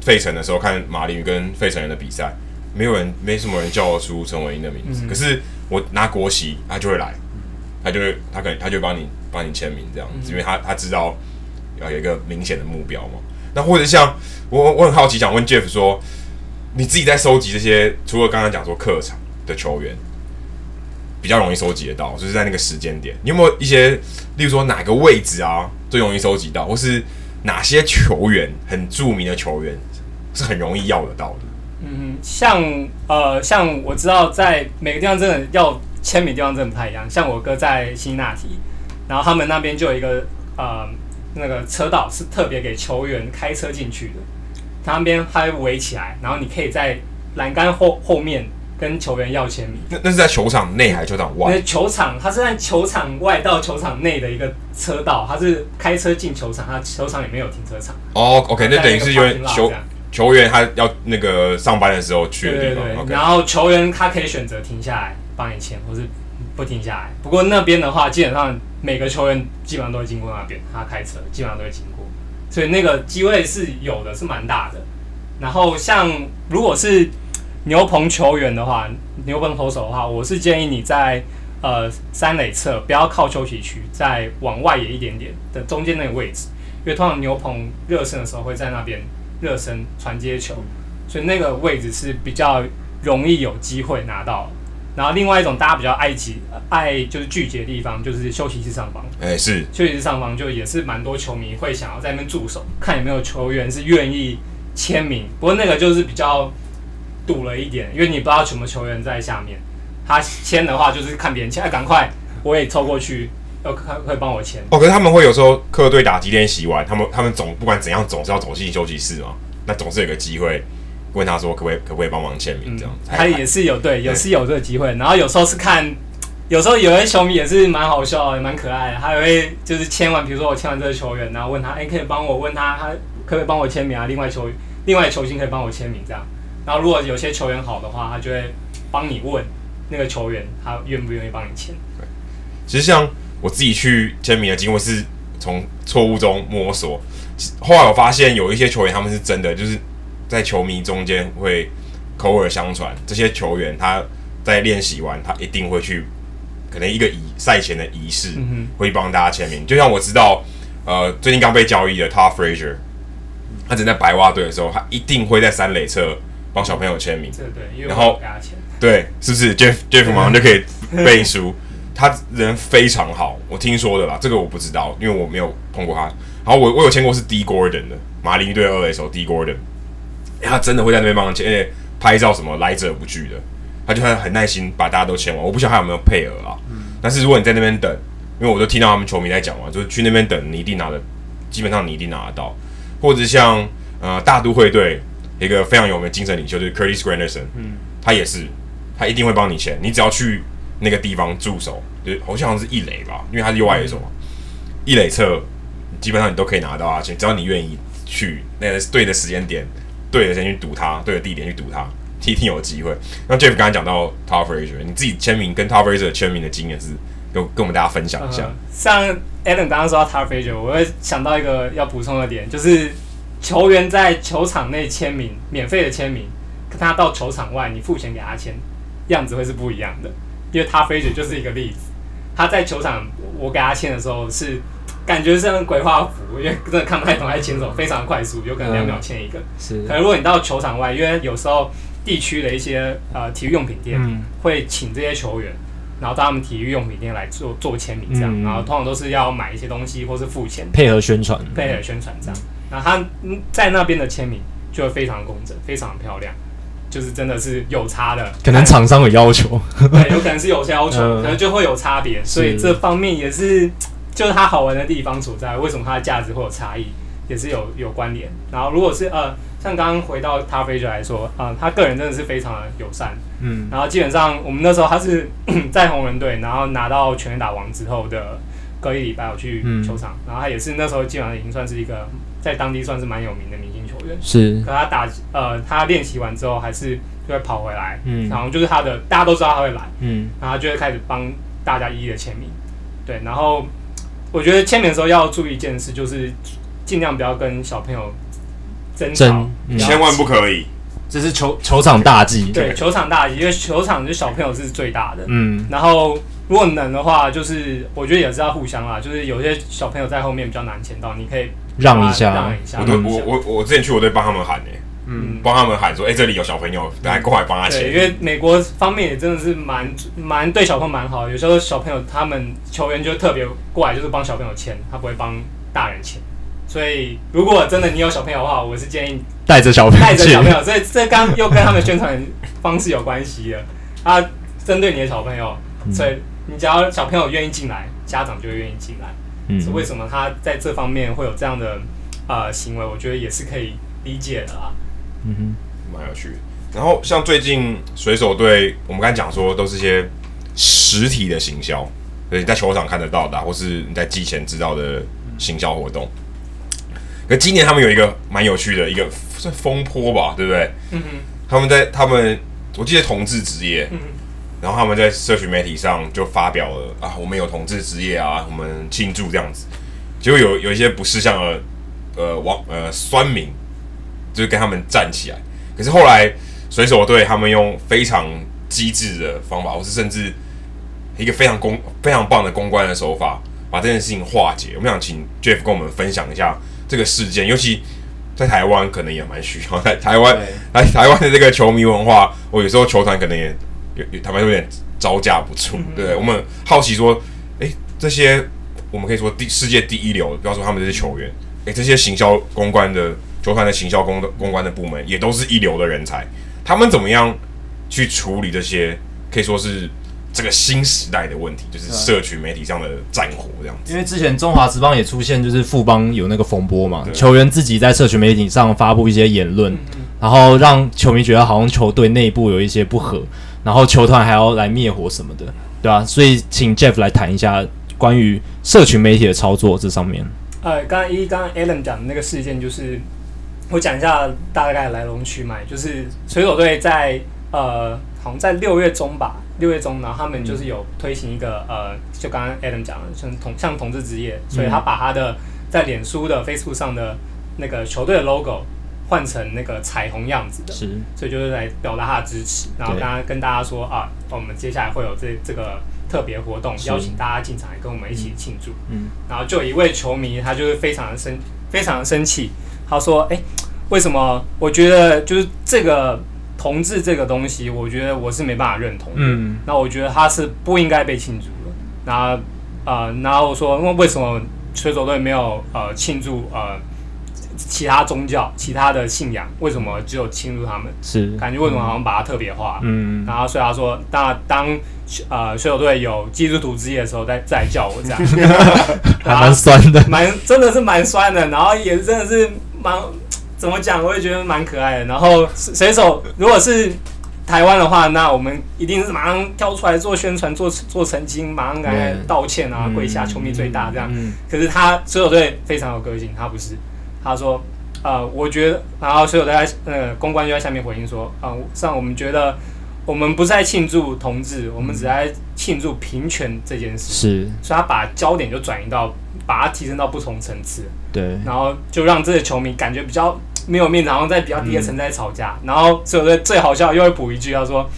费城的时候看马林鱼跟费城人的比赛，没有人没什么人叫得出陈伟英的名字。嗯、可是我拿国旗，他就会来，他就会他可能他就会帮你帮你签名这样子，因为他他知道要有一个明显的目标嘛。那或者像我我很好奇，想问 Jeff 说，你自己在收集这些，除了刚刚讲说客场的球员比较容易收集得到，就是在那个时间点，你有没有一些，例如说哪个位置啊最容易收集到，或是哪些球员很著名的球员是很容易要得到的？嗯，像呃，像我知道在每个地方真的要签名地方真的不太一样。像我哥在辛辛那提，然后他们那边就有一个呃。那个车道是特别给球员开车进去的，他那边还围起来，然后你可以在栏杆后后面跟球员要签名。那那是在球场内还是球场外？球场，它是在球场外到球场内的一个车道，它是开车进球场，它球场里面有停车场。哦、oh,，OK，那等于是因为球球员他要那个上班的时候去的地方。对对对然后球员他可以选择停下来帮你签，或是不停下来。不过那边的话，基本上。每个球员基本上都会经过那边，他开车基本上都会经过，所以那个机会是有的，是蛮大的。然后像如果是牛棚球员的话，牛棚投手的话，我是建议你在呃三垒侧，不要靠休息区，再往外野一点点的中间那个位置，因为通常牛棚热身的时候会在那边热身传接球，所以那个位置是比较容易有机会拿到。然后另外一种大家比较爱挤爱就是聚集的地方，就是休息室上方。哎、欸，是休息室上方就也是蛮多球迷会想要在那边驻守，看有没有球员是愿意签名。不过那个就是比较堵了一点，因为你不知道什么球员在下面。他签的话就是看别人签，哎，赶快我也凑过去，要看会帮我签。哦，可是他们会有时候客队打击练习完，他们他们总不管怎样总是要走进休息室嘛，那总是有个机会。问他说可不可以可不可以帮忙签名这样子，他也是有对，也是有这个机会。然后有时候是看，有时候有些球迷也是蛮好笑，也蛮可爱的。他也会就是签完，比如说我签完这个球员，然后问他，哎，可以帮我问他，他可不可以帮我签名啊？另外球另外球星可以帮我签名这样。然后如果有些球员好的话，他就会帮你问那个球员，他愿不愿意帮你签。对，其实像我自己去签名的经过是从错误中摸索，后来我发现有一些球员他们是真的就是。在球迷中间会口耳相传，这些球员他在练习完，他一定会去，可能一个仪赛前的仪式，会帮大家签名。就像我知道，呃，最近刚被交易的 Todd Frazier，他正在白袜队的时候，他一定会在三垒侧帮小朋友签名。对对，然后对，是不是 Jeff Jeff 马上就可以背书？<laughs> 他人非常好，我听说的啦，这个我不知道，因为我没有碰过他。然后我我有签过是 Dee Gordon 的马林鱼队二垒手 Dee Gordon。他真的会在那边帮忙签，而且拍照什么来者不拒的，他就会很耐心把大家都签完。我不晓得他有没有配额啊，嗯、但是如果你在那边等，因为我都听到他们球迷在讲嘛，就是去那边等，你一定拿的，基本上你一定拿得到。或者像呃大都会队一个非常有名的精神领袖就是 Curtis Granderson，嗯，他也是，他一定会帮你签，你只要去那个地方驻守，就好像是一垒吧，因为他是右外野手嘛，嗯、一垒侧基本上你都可以拿到啊，只要你愿意去那个对的时间点。对的，先去堵他；对的地点去堵他，一定有机会。那 Jeff 刚才讲到 Todd Frazier，你自己签名跟 Todd Frazier 签名的经验是跟跟我们大家分享一下。像 Alan 刚刚说到 Todd Frazier，我会想到一个要补充的点，就是球员在球场内签名，免费的签名，跟他到球场外你付钱给他签，样子会是不一样的。因为 Todd Frazier 就是一个例子，他在球场我给他签的时候是。感觉像鬼画符，因为真的看不太懂，他签手非常快速，有可能两秒签一个。嗯、是。可能如果你到球场外，因为有时候地区的一些呃体育用品店会请这些球员，然后到他们体育用品店来做做签名这样，嗯、然后通常都是要买一些东西或是付钱配合宣传，配合宣传这样。然后他在那边的签名就会非常工整，非常漂亮，就是真的是有差的。可能厂商有要求，对，有可能是有些要求，<laughs> 可能就会有差别，所以这方面也是。就是它好玩的地方所在，为什么它的价值会有差异，也是有有关联。然后如果是呃，像刚刚回到 Todd Frazier 来说，啊、呃，他个人真的是非常的友善，嗯。然后基本上我们那时候他是在红人队，然后拿到全垒打王之后的隔一礼拜我去球场，然后他也是那时候基本上已经算是一个在当地算是蛮有名的明星球员。是，可他打呃他练习完之后还是就会跑回来，嗯然后就是他的大家都知道他会来，嗯然后就会开始帮大家一一的签名。对，然后我觉得签名的时候要注意一件事，就是尽量不要跟小朋友争吵千万不可以。这是球球场大忌。对，球场大忌，因为球场就小朋友是最大的。嗯，然后如果能的话，就是我觉得也是要互相啦，就是有些小朋友在后面比较难签到，你可以让一下让一下。我我我我之前去，我都会帮他们喊诶、嗯，帮他们喊说，哎、这里有小朋友，来过来帮他对，因签。为美国方面也真的是蛮蛮对小朋友蛮好，有时候小朋友他们球员就特别过来，就是帮小朋友签，他不会帮大人签。所以如果真的你有小朋友的话，我是建议带着小朋友去 <laughs> 带着小朋友，这这刚又跟他们宣传方式有关系了。啊，针对你的小朋友，所以你只要小朋友愿意进来，家长就会愿意进来。嗯是为什么他在这方面会有这样的呃行为？我觉得也是可以理解的啊。嗯哼蛮有趣的。然后像最近水手队，我们刚才讲说都是一些实体的行销，对，你在球场看得到的啊、或是你在季前知道的行销活动。可今年他们有一个蛮有趣的一个算风波吧，对不对？嗯哼，他们在他们，我记得同志职业，然后他们在社群媒体上就发表了啊，我们有同志职业啊，我们庆祝这样子。结果有有一些不识相的呃网呃酸民，就是跟他们站起来。可是后来水手队他们用非常机智的方法，或是甚至一个非常公非常棒的公关的手法，把这件事情化解。我们想请 Jeff 跟我们分享一下这个事件，尤其在台湾可能也蛮需要。在台湾对来台湾的这个球迷文化，我有时候球团可能也有有他们有点招架不住。对我们好奇说，诶，这些我们可以说第世界第一流，不要说他们这些球员，诶，这些行销公关的球团的行销公的公关的部门也都是一流的人才，他们怎么样去处理这些可以说是这个新时代的问题，就是社群媒体上的战火这样子。因为之前中华职棒也出现，就是富邦有那个风波嘛，球员自己在社群媒体上发布一些言论，然后让球迷觉得好像球队内部有一些不和，然后球团还要来灭火什么的，对吧、所以请 Jeff 来谈一下关于社群媒体的操作这上面。呃，刚刚一刚刚 Alan 讲的那个事件，就是我讲一下大概来龙去脉，就是水手队在呃，好像在六月中吧，六月中，然后他们就是有推行一个、呃，就刚刚 Adam 讲的，像同像同志职业，所以他把他的在脸书的 Facebook 上的那个球队的 logo 换成那个彩虹样子的，是，所以就是来表达他的支持，然后对。跟他跟大家说啊，我们接下来会有这这个特别活动，邀请大家进场来跟我们一起庆祝。嗯，然后就有一位球迷，他就是非常的生，非常的生气，他说：“哎、为什么？我觉得就是这个同志这个东西，我觉得我是没办法认同的。嗯，那我觉得他是不应该被庆祝的。然后呃，然后说，那为什么水手队没有呃庆祝呃其他宗教、其他的信仰？为什么只有庆祝他们？是，感觉为什么好像把它特别化？嗯，然后所以他说，那当呃水手队有基督徒之夜的时候再，再再来叫我这样，<laughs> 还蛮酸的，<laughs> 蛮真的是蛮酸的，然后也真的是蛮怎么讲，我也觉得蛮可爱的。然后水手如果是台湾的话，那我们一定是马上跳出来做宣传、做做澄清，马上赶快道歉啊，跪下，球迷最大这样。嗯，可是他水手队非常有个性，他不是，他说，呃，我觉得，然后水手队在呃公关就在下面回应说，啊、呃，像我们觉得我们不是在庆祝同志，我们只在庆祝平权这件事，是。所以他把焦点就转移到，把它提升到不同层次，对，然后就让这些球迷感觉比较没有面子，然后在比较低的层次在吵架，然后所有的最好笑又会补一句，他说，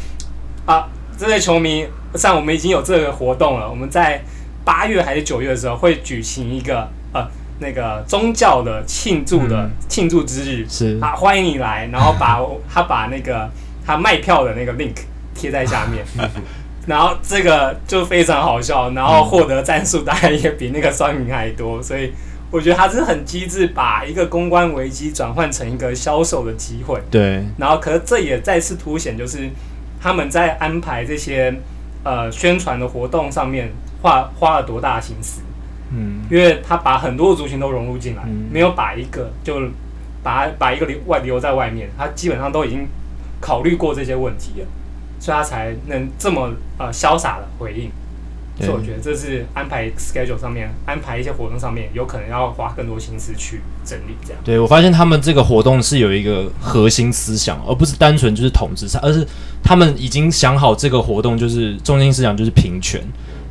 啊，这些球迷，像我们已经有这个活动了，我们在八月还是九月的时候会举行一个呃那个宗教的庆祝的庆祝之日，是，啊，欢迎你来，然后把他把那个他卖票的那个 link <laughs> 贴在下面，<laughs> 然后这个就非常好笑，然后获得赞数大概也比那个酸民还多，所以我觉得他是很机智，把一个公关危机转换成一个销售的机会。对，然后，可是这也再次凸显，就是他们在安排这些呃宣传的活动上面花花了多大的心思，嗯，因为他把很多族群都融入进来，嗯没有把一个就把把一个留外留在外面，他基本上都已经考虑过这些问题了，所以他才能这么呃潇洒的回应。所以我觉得这是安排 schedule 上面，安排一些活动上面，有可能要花更多心思去整理这样。对，我发现他们这个活动是有一个核心思想，而不是单纯就是统治上，而是他们已经想好这个活动就是中心思想就是平权。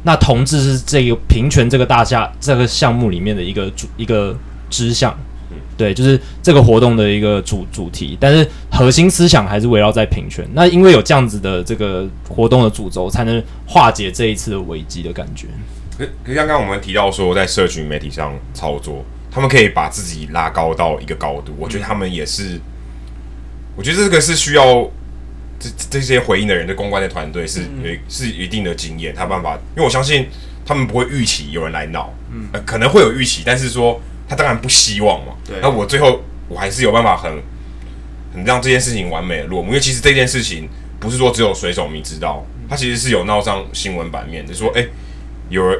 那同志是这个平权这个大项这个项目里面的一个主一个支项。对，就是这个活动的一个主主题，但是核心思想还是围绕在平权。那因为有这样子的这个活动的主轴，才能化解这一次的危机的感觉。可可刚刚我们提到说，在社群媒体上操作，他们可以把自己拉高到一个高度。我觉得他们也是，我觉得这个是需要这这些回应的人，对公关的团队是有是一定的经验，他办法。因为我相信他们不会预期有人来闹，嗯、呃，可能会有预期，但是说。他当然不希望嘛，对。那我最后我还是有办法很很让这件事情完美的落幕，因为其实这件事情不是说只有水手迷知道，他其实是有闹上新闻版面，就说哎、欸，有人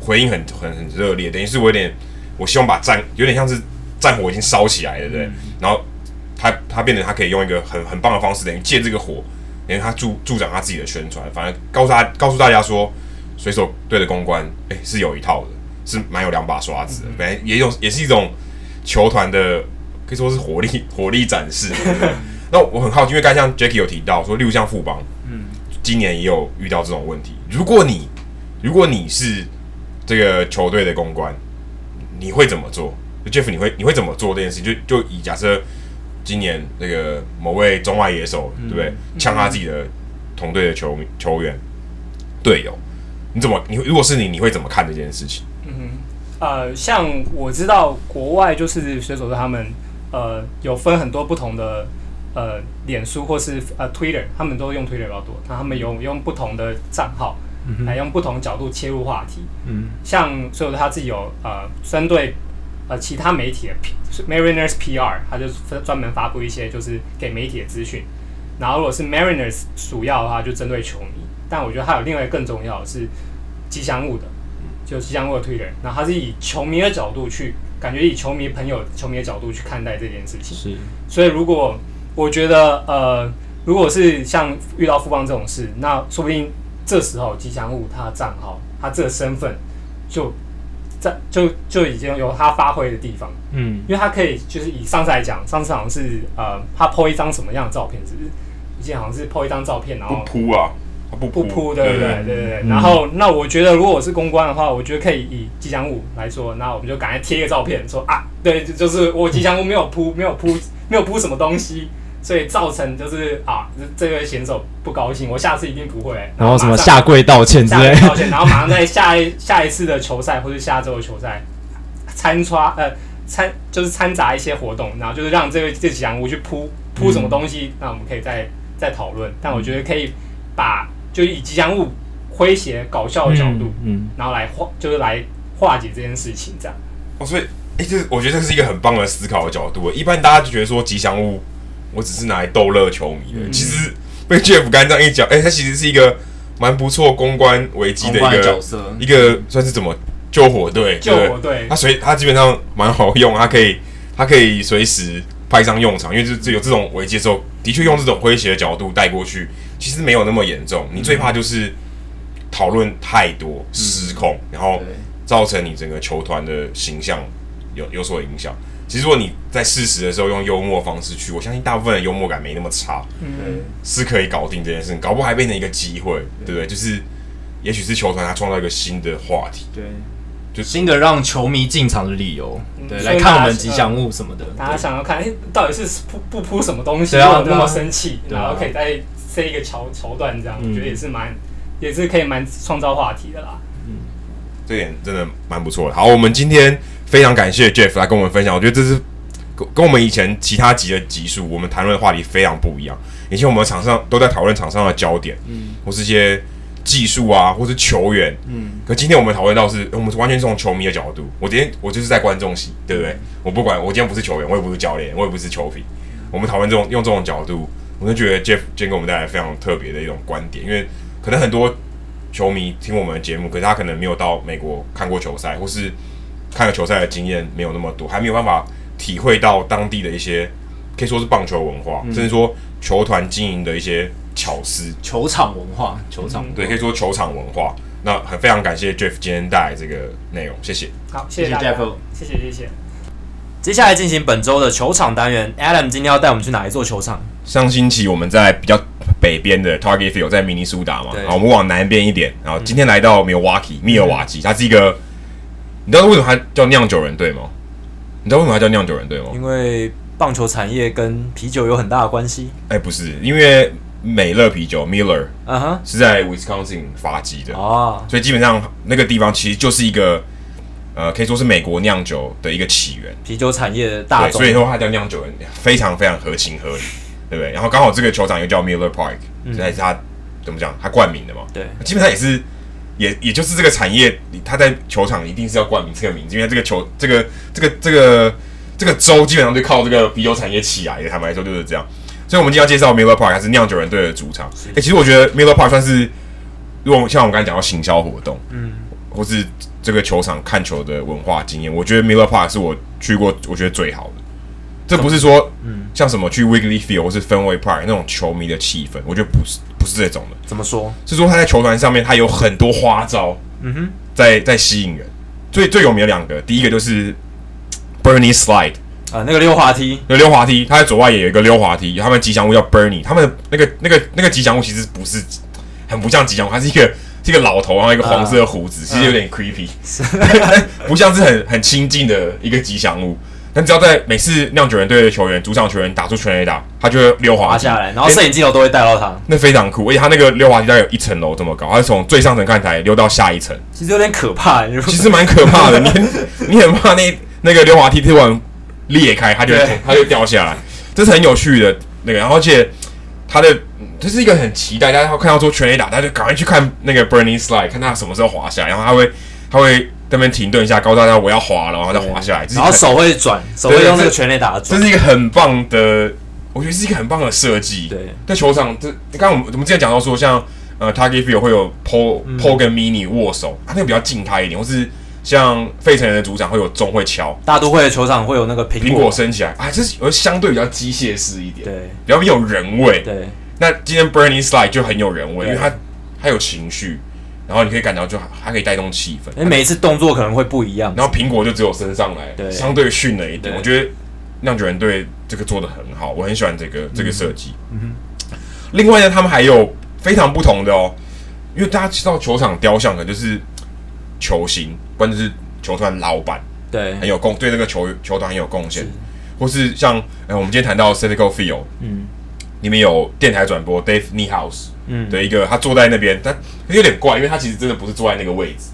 回应很很很热烈，等于是我有点，我希望把战有点像是战火已经烧起来了，对不对？然后他他变得他可以用一个很很棒的方式，等于借这个火，等于他助助长他自己的宣传，反正告诉他告诉大家说，水手队的公关哎、欸、是有一套的。是蛮有两把刷子的，反正也有也是一种球团的，可以说是火力火力展示。那我很好奇，因为刚才像 Jacky 有提到说，例如像富邦，嗯，今年也有遇到这种问题。如果你如果你是这个球队的公关，你会怎么做？Jeff，你会你会怎么做这件事？就就以假设今年那个某位中外野手，对不对？呛他自己的同队的球球员队友，你怎么你如果是你，你会怎么看这件事情？嗯，呃，像我知道国外就是水手队他们呃有分很多不同的呃脸书或是呃 Twitter，他们都用 Twitter 比较多，那他们用用不同的账号来用不同角度切入话题。嗯，像水手队他自己有呃针对呃其他媒体的 Mariners PR，他就专门发布一些就是给媒体的资讯。然后如果是 Mariners 主要的话，就针对球迷。但我觉得还有另外更重要的是吉祥物的。就吉祥物的推人，然后他是以球迷的角度去，感觉以球迷朋友、球迷的角度去看待这件事情。是，所以如果我觉得，呃，如果是像遇到富邦这种事，那说不定这时候吉祥物他的账号，他这个身份就在就就已经有他发挥的地方。嗯，因为他可以就是以上次来讲，上次好像是呃，他 po 一张什么样的照片，是不是？以前好像是 po 一张照片，然后不铺啊。不不铺，对不对？对对对。然后，那我觉得，如果我是公关的话，我觉得可以以吉祥物来说，那我们就赶快贴一个照片，说啊，对，就是我吉祥物没有铺，没有铺，没有铺什么东西，所以造成就是啊，这位选手不高兴，我下次一定不会。然后什么下跪道歉之类，道歉，然后马上在下一下一次的球赛或者下周的球赛参穿呃参就是掺杂一些活动，然后就是让这个这吉祥物去铺铺什么东西，那我们可以再再讨论。但我觉得可以把。就以吉祥物诙谐搞笑的角度，嗯，嗯然后来化，就是来化解这件事情，这样。哦，所以，哎、欸，这我觉得这是一个很棒的思考的角度。一般大家就觉得说吉祥物，我只是拿来逗乐球迷的。嗯、其实被 Jeff 刚这样一讲，哎、欸，他其实是一个蛮不错公关危机的一个角色，一个算是怎么救火队？救火队，他随他基本上蛮好用，他可以他可以随时派上用场，因为就有这种危机的时候，的确用这种诙谐的角度带过去。其实没有那么严重，你最怕就是讨论太多、嗯、失控，然后造成你整个球团的形象有有所影响。其实如果你在适时的时候用幽默方式去，我相信大部分的幽默感没那么差，嗯，是可以搞定这件事情，搞不好还变成一个机会，对不对？就是也许是球团他创造一个新的话题，对，就新的让球迷进场的理由，对，来看我们吉祥物什么的。大家想要看，哎，到底是铺不铺什么东西，啊，那么生气，然后可以再塞一个桥桥段，这样我觉得也是蛮，也是可以蛮创造话题的啦。嗯，这点真的蛮不错的。好，我们今天非常感谢 Jeff 来跟我们分享。我觉得这是跟跟我们以前其他集的集数，我们谈论的话题非常不一样。以前我们场上都在讨论场上的焦点，嗯，或是一些技术啊，或是球员，嗯。可今天我们讨论到是，我们是完全从球迷的角度。我今天我就是在观众席，对不对？我不管，我今天不是球员，我也不是教练，我也不是球评。我们讨论这种用这种角度。我就觉得 Jeff 今天给我们带来非常特别的一种观点，因为可能很多球迷听我们的节目，可是他可能没有到美国看过球赛，或是看了球赛的经验没有那么多，还没有办法体会到当地的一些可以说是棒球文化，嗯、甚至说球团经营的一些巧思。球场文化，球场、嗯、对，可以说球场文化。那很非常感谢 Jeff 今天带来这个内容，谢谢。好，谢谢大家，谢谢谢谢。接下来进行本周的球场单元，Adam 今天要带我们去哪一座球场？上星期我们在比较北边的 Target Field 在明尼苏达嘛，然后我们往南边一点，然后今天来到 Milwaukee 密尔瓦基，它是一个，你知道为什么它叫酿酒人队吗？你知道为什么它叫酿酒人队吗？因为棒球产业跟啤酒有很大的关系。哎，不是，因为美乐啤酒 Miller，嗯哼，是在 Wisconsin 发迹的哦，所以基本上那个地方其实就是一个，呃，可以说是美国酿酒的一个起源，啤酒产业的大宗，所以说它叫酿酒人，非常非常合情合理，对不对？然后刚好这个球场又叫 Miller Park，所以是它怎么讲？它冠名的嘛，对，基本上也是。也也就是这个产业，他在球场一定是要冠名这个名字，因为这个球这个这个这个这个州基本上就靠这个啤酒产业起来的。坦白来说就是这样，所以我们今天要介绍 Miller Park 还是酿酒人队的主场。哎、欸，其实我觉得 Miller Park 算是，如果像我们刚才讲到行销活动，嗯，或是这个球场看球的文化经验，我觉得 Miller Park 是我去过我觉得最好的。这不是说，嗯，像什么去 Wrigley Field 或是 Fenway Park 那种球迷的气氛，我觉得不是，不是这种的。怎么说？是说他在球团上面，他有很多花招，嗯哼，在在吸引人。最最有名的两个，第一个就是 Bernie Slide 啊，那个溜滑梯，那溜滑梯，他在左外野有一个溜滑梯，他们吉祥物叫 Bernie，他们的那个那个那个吉祥物其实不是很不像吉祥物，它是一个是一个老头，然后一个黄色的胡子，其实有点 creepy，<laughs> 不像是很很亲近的一个吉祥物。但只要在每次酿酒人队的球员、主场球员打出全垒打，他就会溜滑滑下来，然后摄影镜头都会带到他、欸，那非常酷。而且他那个溜滑梯大概有一层楼这么高，他是从最上层看台溜到下一层，其实有点可怕。其实蛮可怕的，你 <laughs> 你很怕那那个溜滑梯突然裂开，他就他就掉下来，这是很有趣的那个。然后而且他的这是一个很期待，大家看到说全垒打，他就赶快去看那个 Bernie Slide，看他什么时候滑下来，然后他会他会。这边停顿一下，告诉大家我要滑了，然后再滑下来。然后手会转，手会用那个全垒打转。这是一个很棒的，我觉得是一个很棒的设计。对，在球场，这刚刚我们我们之前讲到说，像呃，Target Field 会有 PO、嗯、PO 跟 Mini 握手，它那个比较静态一点，或是像费城人的主场会有钟会敲，大都会的球场会有那个苹果，苹果升起来啊，这是有相对比较机械式一点，对，比较有人味。对，那今天 Bernie Slide 就很有人味，因为他他有情绪。然后你可以感到就还可以带动气氛，每一次动作可能会不一样。然后苹果就只有升上来，对，相对逊了一点。我觉得酿酒人队这个做的很好，我很喜欢这个、嗯、这个设计。嗯哼。另外呢，他们还有非常不同的哦，因为大家知道球场雕像可能就是球星，或者是球团老板，对，很有贡对这个球球团很有贡献，或是像呃我们今天谈到 Citigo Field，嗯，里面有电台转播 Dave Niehaus。嗯，的一个他坐在那边，他有点怪，因为他其实真的不是坐在那个位置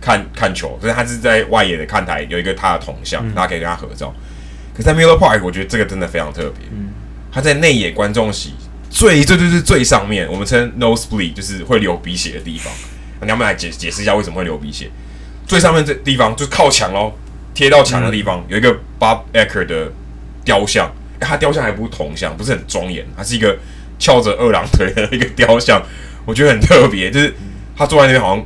看看球，所以他是在外野的看台有一个他的铜像，大家可以跟他合照。可是在 Miller Park，我觉得这个真的非常特别。嗯，他在内野观众席最最最最最上面，我们称 nosebleed，就是会流鼻血的地方。你要不要来解解释一下为什么会流鼻血？最上面这地方就是靠墙喽，贴到墙的地方有一个 Bob Uecker 的雕像，欸，他雕像还不是铜像，不是很庄严，他是一个。翘着二郎腿的一个雕像，我觉得很特别，就是他坐在那边，好像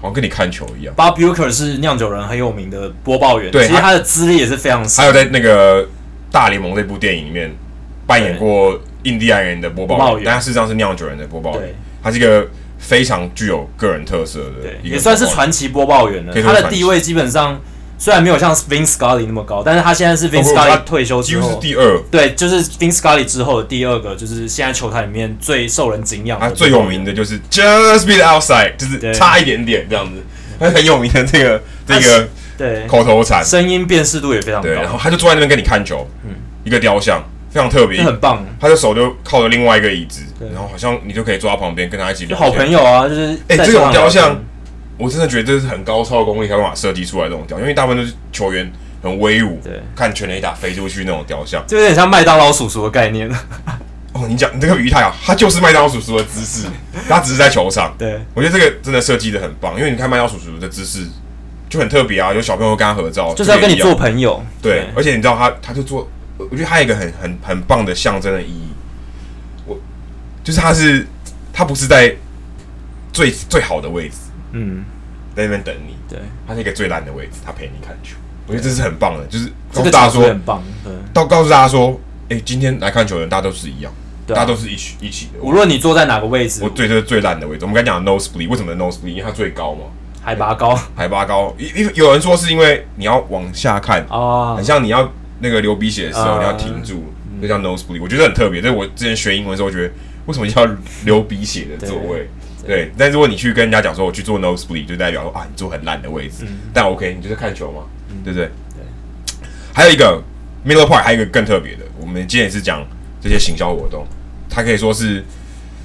好像跟你看球一样。Bob Uecker 是酿酒人很有名的播报员，对，其实他的资历也是非常。还有在那个大联盟那部电影里面扮演过印第安人的播报员，但他事实上是酿酒人的播报员。他是一个非常具有个人特色的，也算是传奇播报员了。他的地位基本上。虽然没有像 Vin Scully 那么高，但是他现在是 Vin Scully 退休之后，是第二。对，就是 Vin Scully 之后的第二个，就是现在球坛里面最受人敬仰。他最有名的就是 Just be the outside，就是差一点点这样子。他很有名的这个这个对口头禅，声音辨识度也非常高。然后他就坐在那边跟你看球，嗯，一个雕像非常特别，很棒。他的手就靠着另外一个椅子，然后好像你就可以坐在旁边跟他一起聊。好朋友啊，就是哎，这种雕像。我真的觉得这是很高超的功力才有办法设计出来这种雕，因为大部分都是球员很威武，对，看全垒打飞出去那种雕像，就有点像麦当劳叔叔的概念。哦，你讲你这个语太好，他就是麦当劳叔叔的姿势，<laughs> 他只是在球场。对，我觉得这个真的设计的很棒，因为你看麦当劳叔叔的姿势就很特别啊，有小朋友跟他合照，就是要跟你做朋友。对，对而且你知道他，他就做，我觉得他有一个很很很棒的象征的意义。我就是他是他不是在最最好的位置。嗯，在那边等你。对，他是一个最烂的位置，他陪你看球。我觉得这是很棒的，就是告诉大家说，很棒。对，到告诉大家说，哎，今天来看球的人，大家都是一样。啊大家都是一起一起的。无论你坐在哪个位置我，最最最烂的位置，我们刚才讲的 nosebleed，为什么 nosebleed？因为它最高嘛，海拔高海拔高。因因有人说是因为你要往下看，啊很，像你要那个流鼻血的时候，啊你要停住，就叫 nosebleed。我觉得很特别，这是我之前学英文的时候，我觉得为什么叫流鼻血的座位？对，但如果你去跟人家讲说我去做 nosebleed，就代表说啊，你坐很烂的位置。但 OK，你就是看球嘛，对不对？对还有一个 Miller Park，还有一个更特别的，我们今天也是讲这些行销活动，它可以说是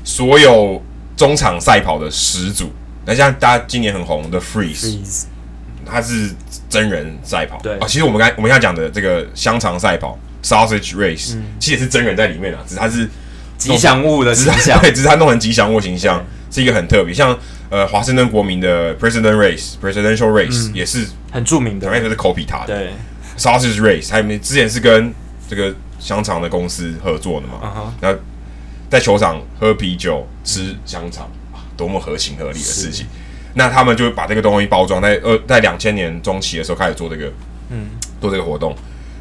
所有中场赛跑的始祖。那像大家今年很红的 Freeze，Freeze 它是真人赛跑。对啊，其实我们刚我们现在讲的这个香肠赛跑 Sausage Race，、其实也是真人在里面啊，只是它是吉祥物的只形象，<laughs> 对，只是他弄成吉祥物形象，是一个很特别。像呃华盛顿国民的 President Race Presidential Race、也是，很著名的，那个是 copy 他的。对，Sausage Race，还有之前是跟这个香肠的公司合作的嘛嗯哼然后在球场喝啤酒、吃香肠，啊多么合情合理的事情。那他们就把这个东西包装在呃，在两千年中期的时候开始做这个，嗯，做这个活动。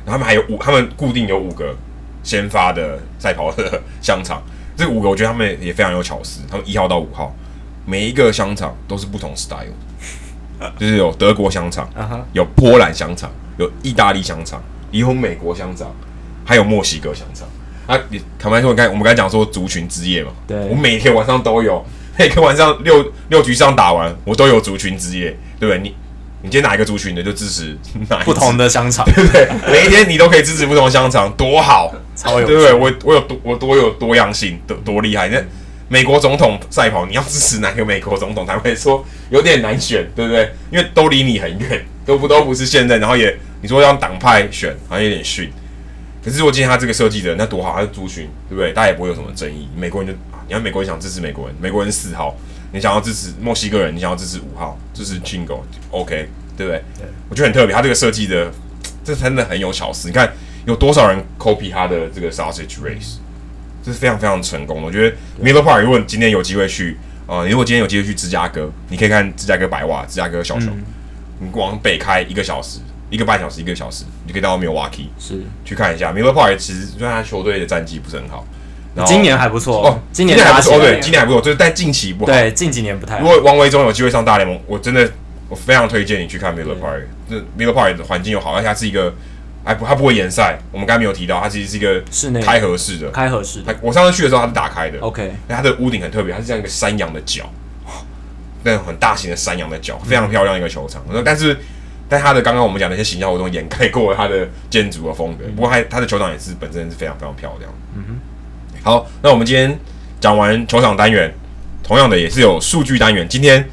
然后他们还有五，他们固定有五个先发的赛跑的 <laughs> 香肠。这五个我觉得他们也非常有巧思，他们一号到五号，每一个香肠都是不同 style，就是有德国香肠有波兰香肠，有意大利香肠，也有美国香肠，还有墨西哥香肠。啊，你坦白说，刚才我们刚才讲说族群之夜嘛，对我每天晚上都有，每天晚上六六局上打完，我都有族群之夜，对不对？你你今天哪一个族群的就支持 <laughs> 哪一不同的，香肠，<laughs> 对不对？每一天你都可以支持不同的香肠，多好，<laughs> 超有对不对？我我有多我多有多样性，多多厉害。那美国总统赛跑，你要支持哪个美国总统？他会说有点难选，对不对？因为都离你很远，都不都不是现任，然后也你说让党派选，好像有点逊。可是如果今天他这个设计的那多好，他是族群，对不对？大家也不会有什么争议。美国人就啊，你看美国人想支持美国人，美国人四号，你想要支持墨西哥人，你想要支持五号，支持 Chingo，OK，、对不对？对我觉得很特别，他这个设计的这真的很有巧思。你看有多少人 copy 他的这个 sausage race，这是非常非常成功的。我觉得 Miller Park，如果你今天有机会去，啊、如果今天有机会去芝加哥，你可以看芝加哥白袜、芝加哥小熊，你往北开一个小时、一个半小时、一个小时，你就可以到 Milwaukee 是去看一下 Miller Park。其实虽然他球队的战绩不是很好，今年还不错哦，今年还不错，对，今年还不错，就是但近期不好。对，近几年不太好如果王维忠有机会上大联盟，我真的我非常推荐你去看 Miller Park。这 Miller Park 的环境又好，而且它是一个，还不它不会延赛。我们刚才没有提到，它其实是一个室内开合式的。开合式的它我上次去的时候它是打开的。，OK，它的屋顶很特别，它是像一个山羊的角，<laughs> 那种很大型的山羊的角，非常漂亮一个球场。我说，但是但它的刚刚我们讲的一些形象活动掩盖过了它的建筑的风格。不过它它的球场也是本身是非常非常漂亮。嗯哼。好，那我们今天讲完球场单元，同样的也是有数据单元。今天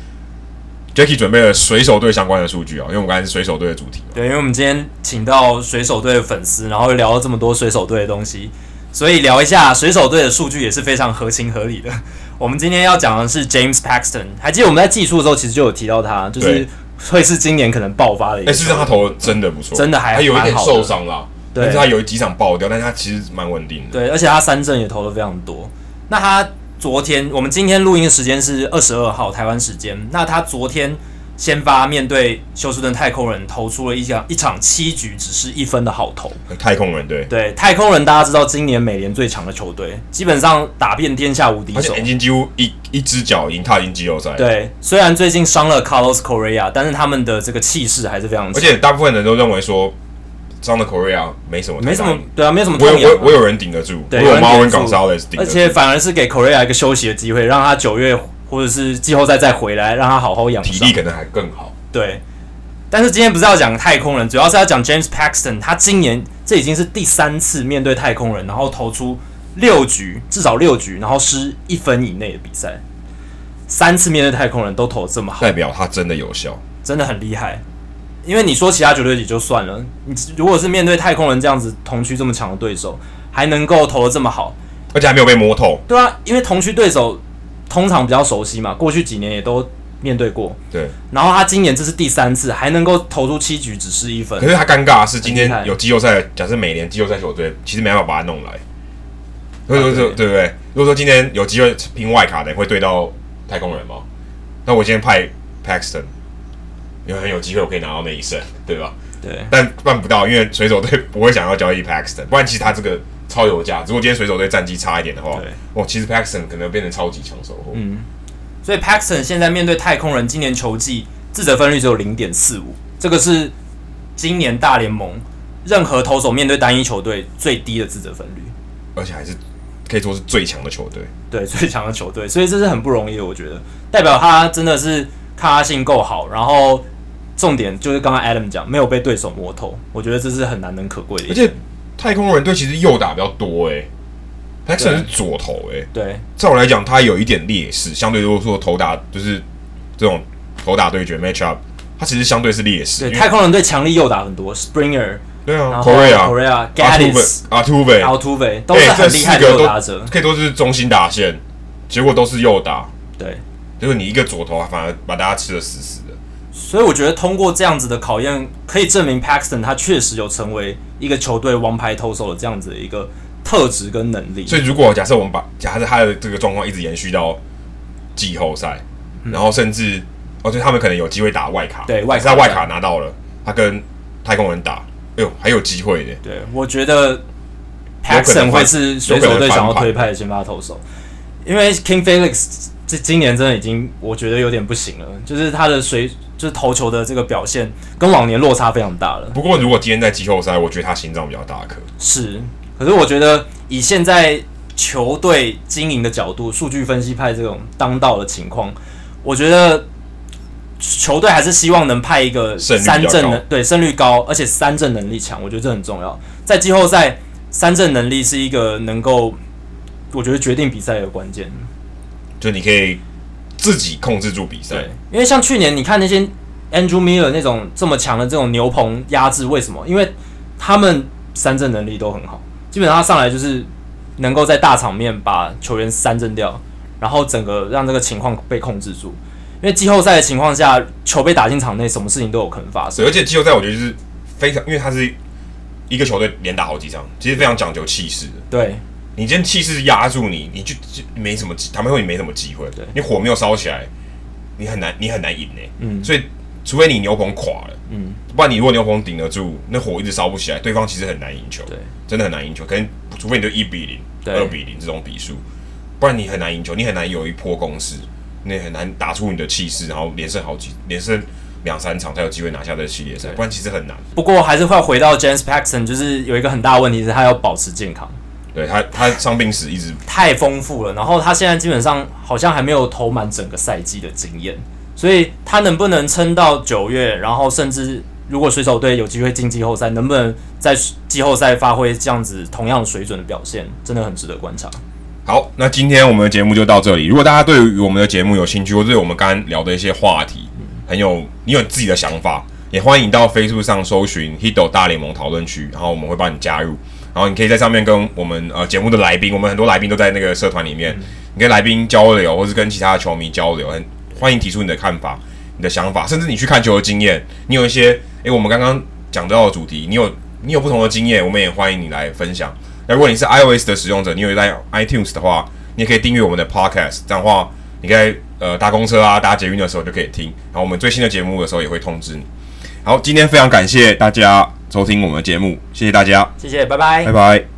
Jacky 准备了水手队相关的数据啊，因为我们刚才是水手队的主题嘛。对，因为我们今天请到水手队的粉丝，然后又聊了这么多水手队的东西，所以聊一下水手队的数据也是非常合情合理的。我们今天要讲的是 James Paxton，还记得我们在季初的时候其实就有提到他，就是对会是今年可能爆发的一个但球员。事实他投的真的不错，真的还他有一点受伤啦，对但是他有几场爆掉，但是他其实蛮稳定的。对，而且他三振也投的非常多。那他昨天，我们今天录音的时间是二十二号台湾时间。那他昨天先发面对休斯顿太空人，投出了一场一场七局只是一分的好投。太空人对，对，太空人大家知道，今年美联最强的球队，基本上打遍天下无敌手。而且已经几乎一一只脚已经踏进季后赛。，对，虽然最近伤了 Carlos Correa，但是他们的这个气势还是非常强。而且大部分人都认为说，伤的 Korea 没什么，没什么，对啊，没什么我有我我有人顶得住，我对有有人顶得 Marvin 住 Gonzalez 顶，而且反而是给 Korea 一个休息的机会，让他九月或者是季后赛再回来，让他好好养伤。体力可能还更好。对，但是今天不是要讲太空人，主要是要讲 James Paxton。他今年这已经是第三次面对太空人，然后投出六局，至少六局，然后失一分以内的比赛。三次面对太空人都投这么好，代表他真的有效。真的很厉害。因为你说其他球队也就算了，你如果是面对太空人这样子同区这么强的对手，还能够投的这么好，而且还没有被摸透。对啊，因为同区对手通常比较熟悉嘛，过去几年也都面对过。对，然后他今年这是第三次，还能够投出七局只失一分可。是他尴尬的是今天有季后赛，假设每年季后赛球队其实没办法把他弄来。所以说，对不对？如果说今天有机会拼外卡的，会对到太空人吗？那我今天派 Paxton，因为很有机会我可以拿到那一胜，对吧？对，但办不到，因为水手队不会想要交易 Paxton，不然其实他这个超有价。如果今天水手队战绩差一点的话，对，哦，其实 Paxton 可能变成超级强手后。嗯，所以 Paxton 现在面对太空人，今年球季自责分率只有零点四五，这个是今年大联盟任何投手面对单一球队最低的自责分率，而且还是可以说是最强的球队，对，最强的球队，所以这是很不容易的，我觉得代表他真的是抗压性够好，然后。重点就是刚刚 Adam 讲，没有被对手摸透，我觉得这是很难能可贵的。而且太空人队其实右打比较多诶、欸，他甚至是左投诶、欸。对，在我来讲，他有一点劣势，相对如果说投打就是这种投打对决 match up，他其实相对是劣势。对，太空人队强力右打很多，Springer，对啊，Correa，Gattis，Altuve，Altuve 都是很厉害的右打者，可以都是中心打线，结果都是右打。对，就是你一个左投，反而把大家吃的死死。所以我觉得通过这样子的考验，可以证明 Paxton 他确实有成为一个球队王牌投手的这样子的一个特质跟能力。所以如果假设我们把假设他的这个状况一直延续到季后赛，嗯、然后甚至哦，就他们可能有机会打外卡，对，外卡他外卡拿到了，他跟太空人打，哎呦，还有机会的。对，我觉得 Paxton 会是水手队想要推派的先发投手，因为 King Felix 这今年真的已经我觉得有点不行了，就是他的水。就是投球的这个表现跟往年落差非常大了。不过如果今天在季后赛，我觉得他心脏比较大颗。是，可是我觉得以现在球队经营的角度，数据分析派这种当道的情况，我觉得球队还是希望能派一个三振能对胜率高，而且三振能力强。我觉得这很重要。在季后赛，三振能力是一个能够我觉得决定比赛的关键。就你可以。自己控制住比赛，对，因为像去年你看那些 Andrew Miller 那种这么强的这种牛棚压制，为什么？因为他们三振能力都很好，基本上他上来就是能够在大场面把球员三振掉，然后整个让这个情况被控制住。因为季后赛的情况下，球被打进场内，什么事情都有可能发生。而且季后赛我觉得就是非常，因为他是一个球队连打好几场，其实非常讲究气势的。对。你今天气势压住你，你就就没什么机，他们会没什么机会。对，你火没有烧起来，你很难，你很难赢呢。嗯，所以除非你牛棚垮了，嗯，不然你如果牛棚顶得住，那火一直烧不起来，对方其实很难赢球。对，真的很难赢球。可能除非你就一比零、二比零这种比数，不然你很难赢球，你很难有一波攻势，你很难打出你的气势，然后连胜好几，连胜两三场才有机会拿下这个系列赛。不然其实很难。不过还是会回到 James Paxton，就是有一个很大的问题是他要保持健康。对他，他伤病史一直太丰富了，然后他现在基本上好像还没有投满整个赛季的经验，所以他能不能撑到九月，然后甚至如果水手队有机会进季后赛，能不能在季后赛发挥这样子同样水准的表现，真的很值得观察。好，那今天我们的节目就到这里。如果大家对于我们的节目有兴趣，或者对我们刚刚聊的一些话题很有你有自己的想法，也欢迎到 Facebook 上搜寻 Hito 大联盟讨论区，然后我们会帮你加入。然后你可以在上面跟我们呃节目的来宾，我们很多来宾都在那个社团里面，嗯、你跟来宾交流，或是跟其他的球迷交流，很欢迎提出你的看法、你的想法，甚至你去看球的经验，你有一些诶，我们刚刚讲到的主题，你有你有不同的经验，我们也欢迎你来分享。那如果你是 iOS 的使用者，你有在 iTunes 的话，你也可以订阅我们的 Podcast，这样的话，你可以呃搭公车啊、搭捷运的时候就可以听，然后我们最新的节目的时候也会通知你。好，今天非常感谢大家。收听我们的节目，谢谢大家，谢谢，拜拜，拜拜。